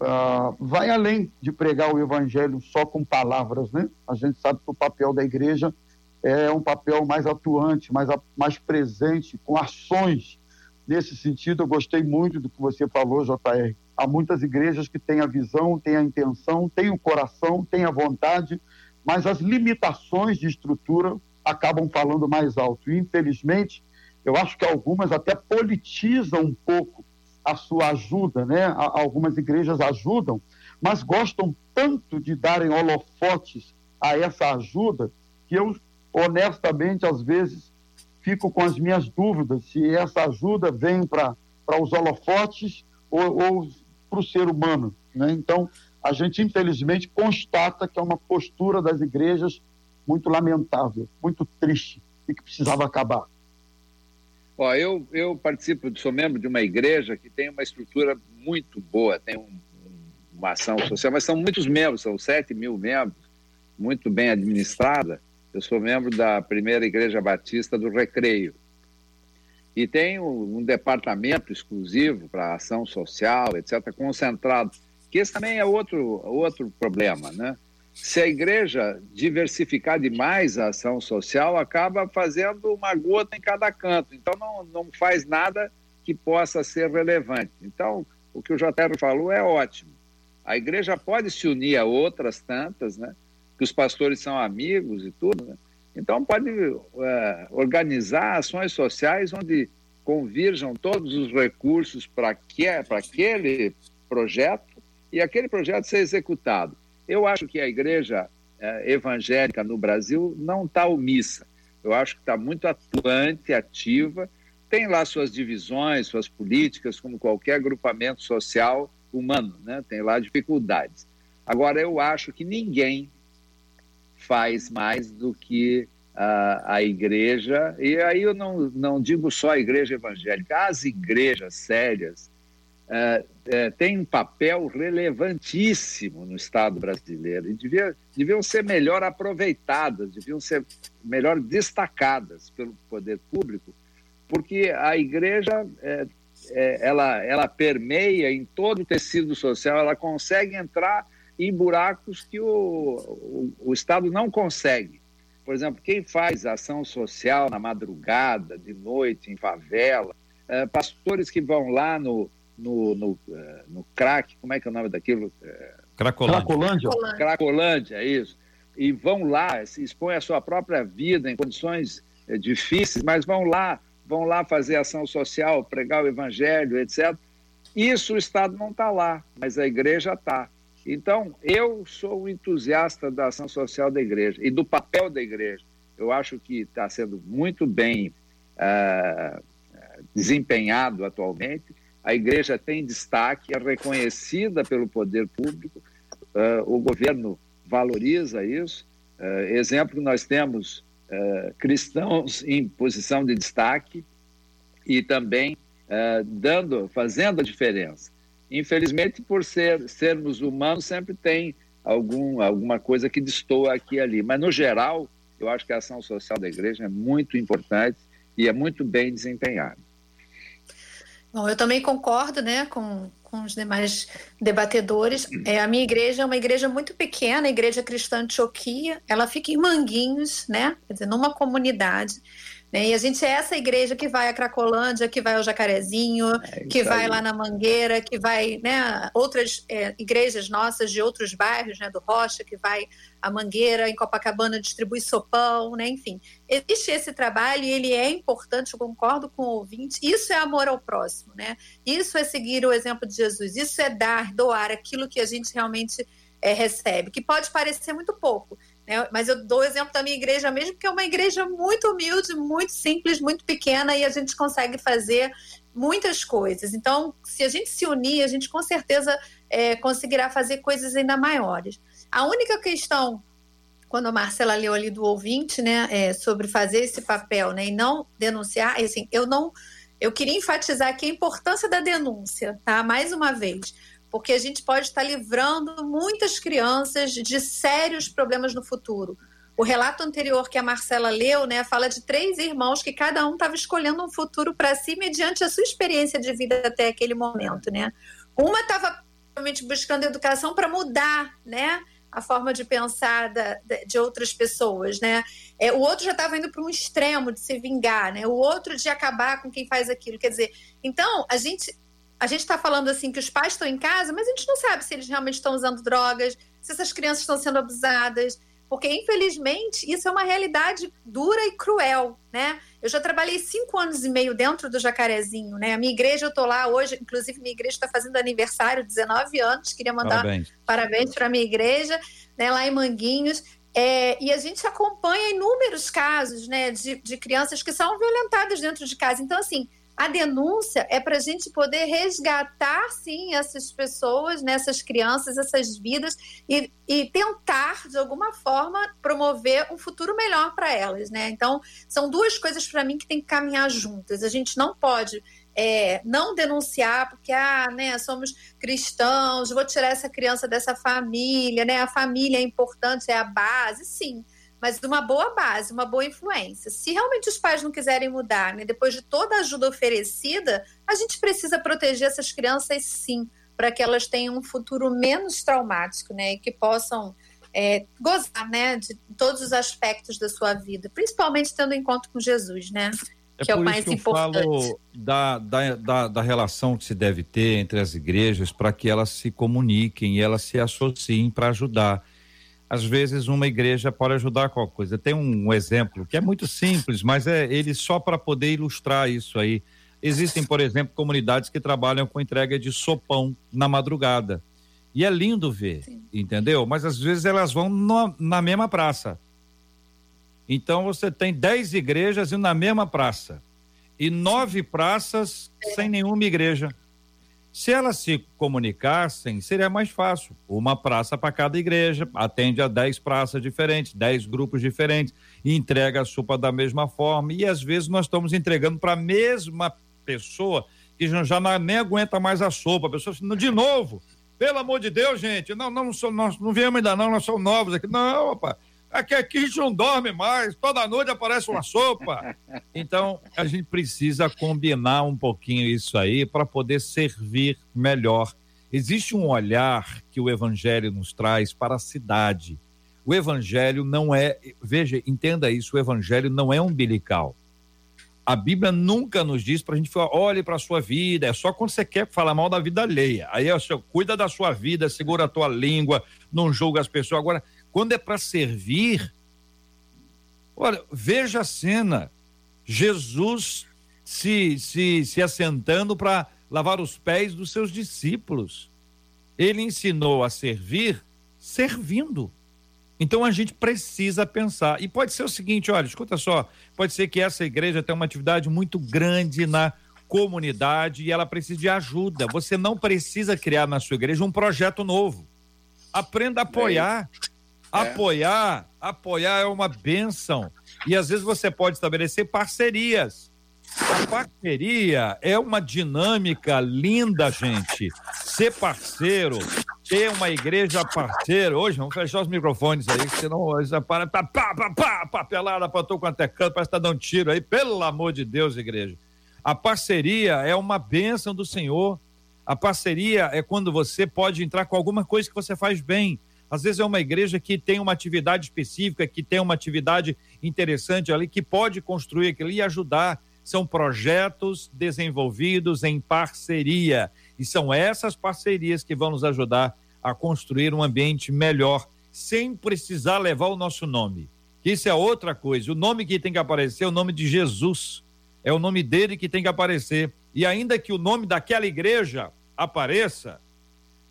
uh, vai além de pregar o evangelho só com palavras, né? A gente sabe que o papel da igreja é um papel mais atuante, mais, mais presente, com ações. Nesse sentido, eu gostei muito do que você falou, JR Há muitas igrejas que têm a visão, têm a intenção, têm o coração, têm a vontade, mas as limitações de estrutura acabam falando mais alto. E, infelizmente, eu acho que algumas até politizam um pouco a sua ajuda, né? Algumas igrejas ajudam, mas gostam tanto de darem holofotes a essa ajuda que eu, honestamente, às vezes fico com as minhas dúvidas se essa ajuda vem para os holofotes ou, ou para o ser humano. Né? Então, a gente, infelizmente, constata que é uma postura das igrejas muito lamentável, muito triste e que precisava acabar. Ó, eu, eu participo, sou membro de uma igreja que tem uma estrutura muito boa, tem um, uma ação social, mas são muitos membros, são 7 mil membros, muito bem administrada. Eu sou membro da primeira Igreja Batista do Recreio, e tem um, um departamento exclusivo para ação social, etc., concentrado, que esse também é outro, outro problema, né? Se a igreja diversificar demais a ação social, acaba fazendo uma gota em cada canto, então não, não faz nada que possa ser relevante. Então, o que o JR falou é ótimo. A igreja pode se unir a outras tantas, né? Que os pastores são amigos e tudo, né? Então, pode é, organizar ações sociais onde convirjam todos os recursos para que, aquele projeto e aquele projeto ser executado. Eu acho que a igreja é, evangélica no Brasil não está omissa. Eu acho que está muito atuante, ativa, tem lá suas divisões, suas políticas, como qualquer agrupamento social humano, né? tem lá dificuldades. Agora, eu acho que ninguém faz mais do que a, a igreja, e aí eu não, não digo só a igreja evangélica, as igrejas sérias é, é, têm um papel relevantíssimo no Estado brasileiro e devia, deviam ser melhor aproveitadas, deviam ser melhor destacadas pelo poder público, porque a igreja é, é, ela, ela permeia em todo o tecido social, ela consegue entrar em buracos que o, o, o Estado não consegue. Por exemplo, quem faz ação social na madrugada, de noite, em favela, é, pastores que vão lá no, no, no, é, no crack, como é que é o nome daquilo? É, Cracolândia. Cracolândia. Cracolândia, é isso. E vão lá, se expõem a sua própria vida em condições é, difíceis, mas vão lá vão lá fazer ação social, pregar o evangelho, etc. Isso o Estado não está lá, mas a igreja está. Então, eu sou um entusiasta da ação social da igreja e do papel da igreja. Eu acho que está sendo muito bem uh, desempenhado atualmente. A igreja tem destaque, é reconhecida pelo poder público, uh, o governo valoriza isso. Uh, exemplo nós temos cristãos em posição de destaque e também dando, fazendo a diferença. Infelizmente, por ser, sermos humanos, sempre tem algum, alguma coisa que destoa aqui e ali. Mas, no geral, eu acho que a ação social da igreja é muito importante e é muito bem desempenhada. Bom, eu também concordo né, com, com os demais debatedores. É, a minha igreja é uma igreja muito pequena, a Igreja Cristã de. Ela fica em Manguinhos, né? Quer dizer, numa comunidade. Né? E a gente é essa igreja que vai a Cracolândia, que vai ao Jacarezinho, é que vai aí. lá na Mangueira, que vai, né, outras é, igrejas nossas de outros bairros, né, do Rocha, que vai a Mangueira, em Copacabana distribui sopão, né, enfim. Existe esse trabalho e ele é importante, eu concordo com o ouvinte. Isso é amor ao próximo, né? Isso é seguir o exemplo de Jesus, isso é dar, doar aquilo que a gente realmente é, recebe, que pode parecer muito pouco, né? Mas eu dou o exemplo da minha igreja mesmo, que é uma igreja muito humilde, muito simples, muito pequena, e a gente consegue fazer muitas coisas. Então, se a gente se unir, a gente com certeza é, conseguirá fazer coisas ainda maiores. A única questão, quando a Marcela leu ali do ouvinte, né, é, sobre fazer esse papel né, e não denunciar, assim, eu não. Eu queria enfatizar aqui a importância da denúncia, tá? Mais uma vez porque a gente pode estar livrando muitas crianças de sérios problemas no futuro. O relato anterior que a Marcela leu, né, fala de três irmãos que cada um estava escolhendo um futuro para si mediante a sua experiência de vida até aquele momento, né? Uma estava realmente buscando educação para mudar, né, a forma de pensar da, de outras pessoas, né? É, o outro já estava indo para um extremo de se vingar, né? O outro de acabar com quem faz aquilo. Quer dizer, então a gente a gente está falando assim que os pais estão em casa, mas a gente não sabe se eles realmente estão usando drogas, se essas crianças estão sendo abusadas, porque infelizmente isso é uma realidade dura e cruel, né? Eu já trabalhei cinco anos e meio dentro do Jacarezinho, né? A minha igreja, eu estou lá hoje, inclusive minha igreja está fazendo aniversário, 19 anos, queria mandar parabéns para a minha igreja, né? Lá em Manguinhos. É, e a gente acompanha inúmeros casos, né, de, de crianças que são violentadas dentro de casa. Então, assim, a denúncia é para a gente poder resgatar, sim, essas pessoas, né, essas crianças, essas vidas e, e tentar, de alguma forma, promover um futuro melhor para elas, né? Então, são duas coisas para mim que tem que caminhar juntas. A gente não pode é, não denunciar porque ah, né, somos cristãos, vou tirar essa criança dessa família, né? A família é importante, é a base, sim mas de uma boa base, uma boa influência. Se realmente os pais não quiserem mudar, né, depois de toda a ajuda oferecida, a gente precisa proteger essas crianças sim, para que elas tenham um futuro menos traumático, né, e que possam é, gozar, né, de todos os aspectos da sua vida, principalmente tendo encontro com Jesus, né, é que é o mais que eu importante. Falo da, da, da, da relação que se deve ter entre as igrejas para que elas se comuniquem e elas se associem para ajudar às vezes uma igreja pode ajudar com alguma coisa. Tem um exemplo que é muito simples, mas é ele só para poder ilustrar isso aí. Existem, por exemplo, comunidades que trabalham com entrega de sopão na madrugada. E é lindo ver, Sim. entendeu? Mas às vezes elas vão no, na mesma praça. Então você tem dez igrejas na mesma praça. E nove praças sem nenhuma igreja. Se elas se comunicassem, seria mais fácil. Uma praça para cada igreja, atende a 10 praças diferentes, 10 grupos diferentes, entrega a sopa da mesma forma. E às vezes nós estamos entregando para a mesma pessoa que já, não, nem aguenta mais a sopa. A pessoa de novo, pelo amor de Deus, gente, não, não, não, nós não viemos ainda não, nós somos novos aqui. Não, rapaz Aqui, aqui a gente não dorme mais, toda noite aparece uma sopa. Então, a gente precisa combinar um pouquinho isso aí para poder servir melhor. Existe um olhar que o Evangelho nos traz para a cidade. O Evangelho não é, veja, entenda isso: o Evangelho não é umbilical. A Bíblia nunca nos diz para a gente falar, olhe para a sua vida, é só quando você quer falar mal da vida alheia. Aí é o seu, cuida da sua vida, segura a tua língua, não julga as pessoas. Agora, quando é para servir, olha, veja a cena. Jesus se, se, se assentando para lavar os pés dos seus discípulos. Ele ensinou a servir servindo. Então a gente precisa pensar. E pode ser o seguinte: olha, escuta só, pode ser que essa igreja tenha uma atividade muito grande na comunidade e ela precisa de ajuda. Você não precisa criar na sua igreja um projeto novo. Aprenda a apoiar. É. Apoiar, apoiar é uma benção. E às vezes você pode estabelecer parcerias. A parceria é uma dinâmica linda, gente. Ser parceiro, ter uma igreja parceira. Hoje, vamos fechar os microfones aí, senão já para. Pá, pá, pá, pá, papelada pra tu quanto é canto, parece que tá dando tiro aí. Pelo amor de Deus, igreja. A parceria é uma bênção do Senhor. A parceria é quando você pode entrar com alguma coisa que você faz bem. Às vezes é uma igreja que tem uma atividade específica, que tem uma atividade interessante ali, que pode construir aquilo e ajudar. São projetos desenvolvidos em parceria. E são essas parcerias que vão nos ajudar a construir um ambiente melhor, sem precisar levar o nosso nome. Isso é outra coisa. O nome que tem que aparecer é o nome de Jesus. É o nome dele que tem que aparecer. E ainda que o nome daquela igreja apareça,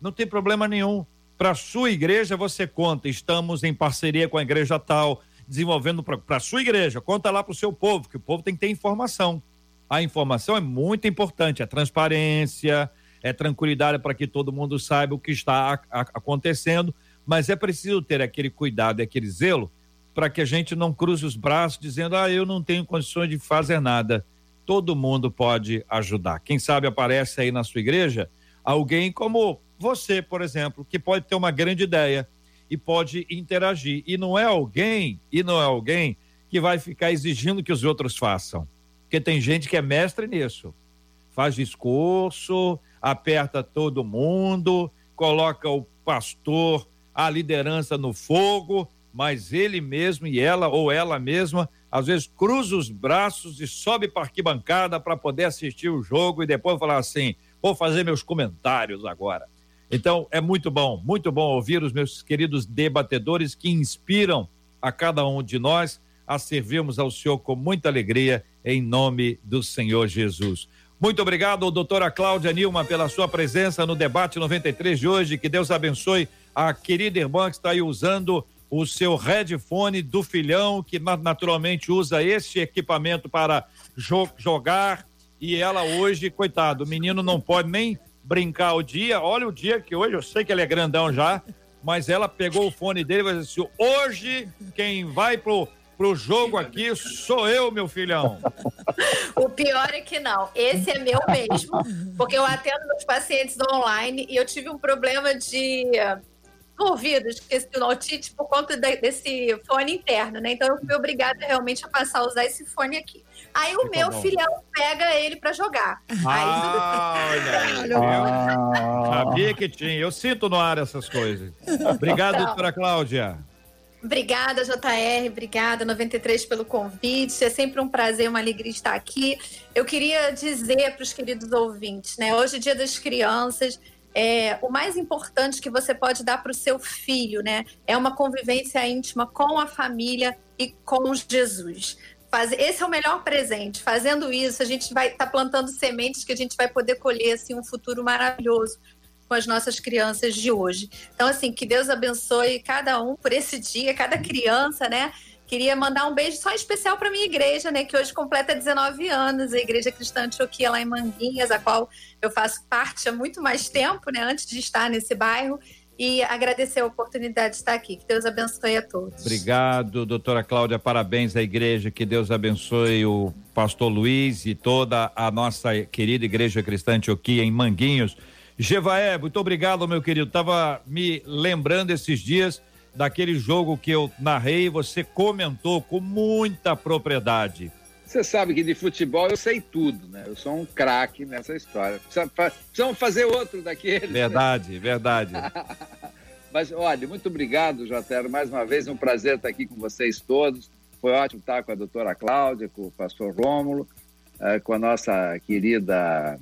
não tem problema nenhum. Para sua igreja você conta, estamos em parceria com a igreja tal, desenvolvendo para sua igreja, conta lá para o seu povo, que o povo tem que ter informação. A informação é muito importante, é transparência, é tranquilidade para que todo mundo saiba o que está a, a, acontecendo, mas é preciso ter aquele cuidado, aquele zelo, para que a gente não cruze os braços dizendo, ah, eu não tenho condições de fazer nada. Todo mundo pode ajudar. Quem sabe aparece aí na sua igreja alguém como você, por exemplo, que pode ter uma grande ideia e pode interagir. E não é alguém, e não é alguém que vai ficar exigindo que os outros façam. Porque tem gente que é mestre nisso. Faz discurso, aperta todo mundo, coloca o pastor, a liderança no fogo, mas ele mesmo e ela ou ela mesma às vezes cruza os braços e sobe para arquibancada para poder assistir o jogo e depois falar assim: vou fazer meus comentários agora. Então é muito bom, muito bom ouvir os meus queridos debatedores que inspiram a cada um de nós a servirmos ao Senhor com muita alegria em nome do Senhor Jesus. Muito obrigado, doutora Cláudia Nilma, pela sua presença no debate 93 de hoje. Que Deus abençoe a querida irmã que está aí usando o seu headphone do filhão, que naturalmente usa esse equipamento para jo jogar. E ela hoje, coitado, o menino não pode nem brincar o dia. Olha o dia que hoje, eu sei que ele é grandão já, mas ela pegou o fone dele e dizer assim: hoje quem vai pro, pro jogo aqui sou eu, meu filhão. O pior é que não. Esse é meu mesmo, porque eu atendo meus pacientes online e eu tive um problema de ouvido, esqueci o otite por conta desse fone interno, né? Então eu fui obrigada realmente a passar a usar esse fone aqui. Aí o meu bom. filhão pega ele para jogar. Ah, Aí tudo... ah, Sabia que tinha. Eu sinto no ar essas coisas. Obrigado, então, doutora Cláudia. Obrigada, JR, obrigada, 93, pelo convite. É sempre um prazer, uma alegria estar aqui. Eu queria dizer para os queridos ouvintes, né? Hoje é dia das crianças é, o mais importante que você pode dar para o seu filho, né? É uma convivência íntima com a família e com Jesus. Faz, esse é o melhor presente. Fazendo isso, a gente vai estar tá plantando sementes que a gente vai poder colher assim, um futuro maravilhoso com as nossas crianças de hoje. Então, assim, que Deus abençoe cada um por esse dia, cada criança, né? Queria mandar um beijo só especial para minha igreja, né, que hoje completa 19 anos, a Igreja Cristã Antioquia lá em Manguinhas, a qual eu faço parte há muito mais tempo, né, antes de estar nesse bairro. E agradecer a oportunidade de estar aqui. Que Deus abençoe a todos. Obrigado, doutora Cláudia. Parabéns à igreja. Que Deus abençoe o pastor Luiz e toda a nossa querida Igreja Cristã Antioquia em Manguinhos. Jevaé, muito obrigado, meu querido. Estava me lembrando esses dias daquele jogo que eu narrei, você comentou com muita propriedade. Você sabe que de futebol eu sei tudo, né? Eu sou um craque nessa história. Precisamos fazer outro daquele. Verdade, verdade. Mas olha, muito obrigado, Jotero. Mais uma vez, um prazer estar aqui com vocês todos. Foi ótimo estar com a doutora Cláudia, com o pastor Rômulo, eh, com a nossa querida.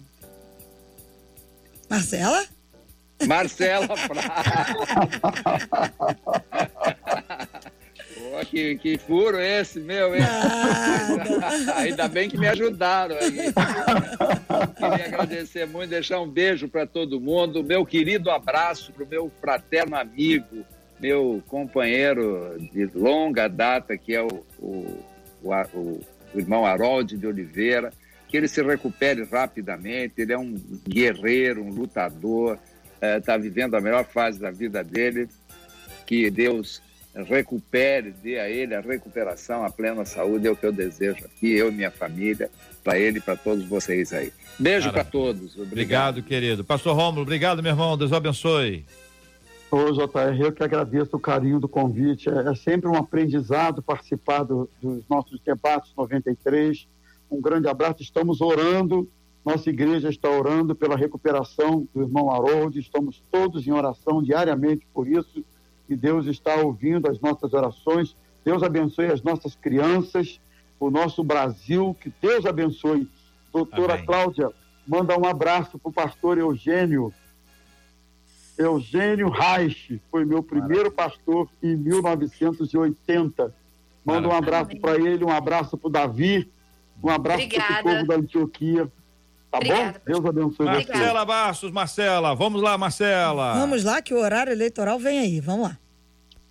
Marcela? Marcela Prado. que, que furo esse meu? Ainda bem que me ajudaram aí. Queria agradecer muito, deixar um beijo para todo mundo. Meu querido abraço para o meu fraterno amigo, meu companheiro de longa data, que é o, o, o, o irmão Harold de Oliveira. Que ele se recupere rapidamente. Ele é um guerreiro, um lutador, está eh, vivendo a melhor fase da vida dele. Que Deus recupere, dê a ele a recuperação, a plena saúde, é o que eu desejo aqui, eu e minha família, para ele e para todos vocês aí. Beijo para todos. Obrigado. obrigado. querido. Pastor Rômulo, obrigado, meu irmão. Deus abençoe. Ô, JR, eu que agradeço o carinho do convite. É, é sempre um aprendizado participar do, dos nossos debates 93. Um grande abraço. Estamos orando, nossa igreja está orando pela recuperação do irmão Harold. Estamos todos em oração diariamente por isso e Deus está ouvindo as nossas orações. Deus abençoe as nossas crianças, o nosso Brasil, que Deus abençoe. Doutora Amém. Cláudia, manda um abraço para o pastor Eugênio. Eugênio Reich foi meu primeiro pastor em 1980. Manda um abraço para ele, um abraço para o Davi, um abraço para o povo da Antioquia. Tá Obrigada. bom? Deus abençoe Marcela Bastos, Marcela. Vamos lá, Marcela. Vamos lá, que o horário eleitoral vem aí. Vamos lá.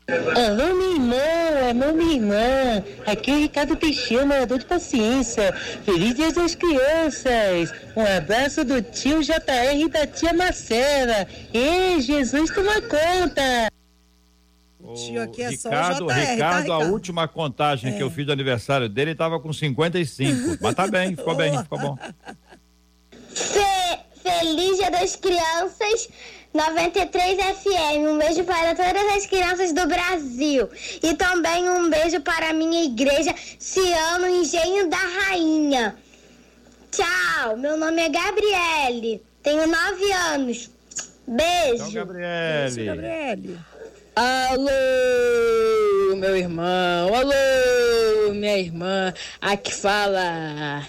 Alô, minha irmã, alô, minha irmã. Aqui é o Ricardo Teixeira, morador de paciência. Feliz Dia das Crianças. Um abraço do tio JR e da tia Marcela. Ei, Jesus toma conta. O tio aqui é Ricardo, só o JR, tá, Ricardo, tá, a última contagem é. que eu fiz do aniversário dele, estava com 55. Mas tá bem, ficou bem, ficou bom. Fe Feliz Dia das Crianças 93 FM. Um beijo para todas as crianças do Brasil. E também um beijo para a minha igreja Ciano Engenho da Rainha. Tchau, meu nome é Gabriele. Tenho 9 anos. Beijo. Tchau, Gabriele. Beijo, Gabriele. Alô, meu irmão. Alô, minha irmã. Aqui fala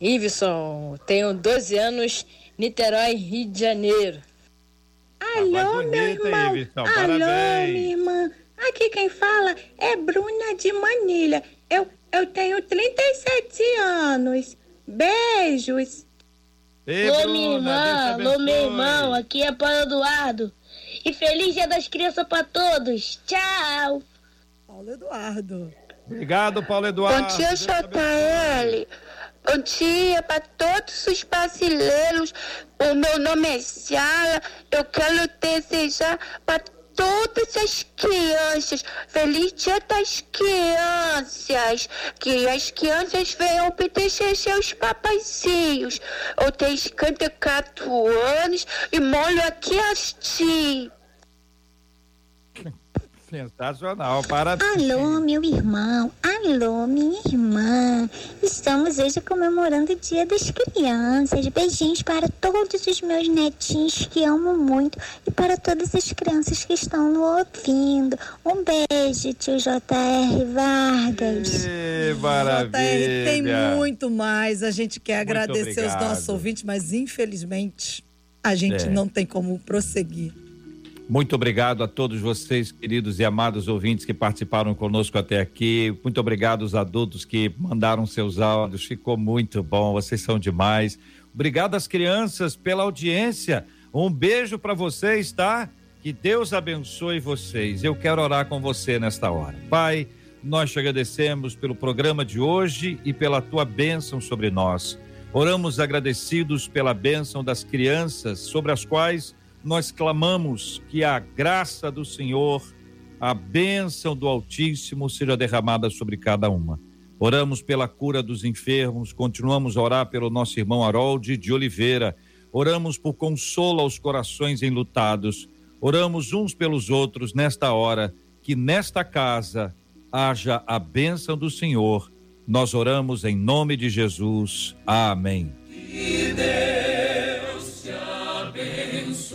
Iveson, tenho 12 anos, Niterói, Rio de Janeiro. Alô, meu irmão. Alô, minha irmã. Aqui quem fala é Bruna de Manilha. Eu, eu tenho 37 anos. Beijos. Ei, alô, minha irmã. Alô, meu irmão. Aqui é Paulo Eduardo. E feliz Dia das Crianças para todos. Tchau. Paulo Eduardo. Obrigado, Paulo Eduardo. Bom dia, JL. Bom dia para todos os brasileiros. O meu nome é Sara. Eu quero desejar para todas as crianças. Feliz Dia das Crianças. Que as crianças venham obedecer seus papaizinhos. Eu tenho 54 anos e moro aqui assim. Sensacional, parabéns. Alô, meu irmão, alô, minha irmã. Estamos hoje comemorando o Dia das Crianças. Beijinhos para todos os meus netinhos que amo muito e para todas as crianças que estão no ouvindo. Um beijo, tio J.R. Vargas. Maravilha. JR, tem muito mais. A gente quer muito agradecer obrigado. aos nossos ouvintes, mas infelizmente a gente é. não tem como prosseguir. Muito obrigado a todos vocês, queridos e amados ouvintes que participaram conosco até aqui. Muito obrigado aos adultos que mandaram seus áudios. Ficou muito bom, vocês são demais. Obrigado às crianças pela audiência. Um beijo para vocês, tá? Que Deus abençoe vocês. Eu quero orar com você nesta hora. Pai, nós te agradecemos pelo programa de hoje e pela tua bênção sobre nós. Oramos agradecidos pela bênção das crianças sobre as quais nós clamamos que a graça do Senhor, a bênção do Altíssimo seja derramada sobre cada uma. Oramos pela cura dos enfermos, continuamos a orar pelo nosso irmão Harold de Oliveira, oramos por consolo aos corações enlutados, oramos uns pelos outros nesta hora, que nesta casa haja a bênção do Senhor. Nós oramos em nome de Jesus. Amém.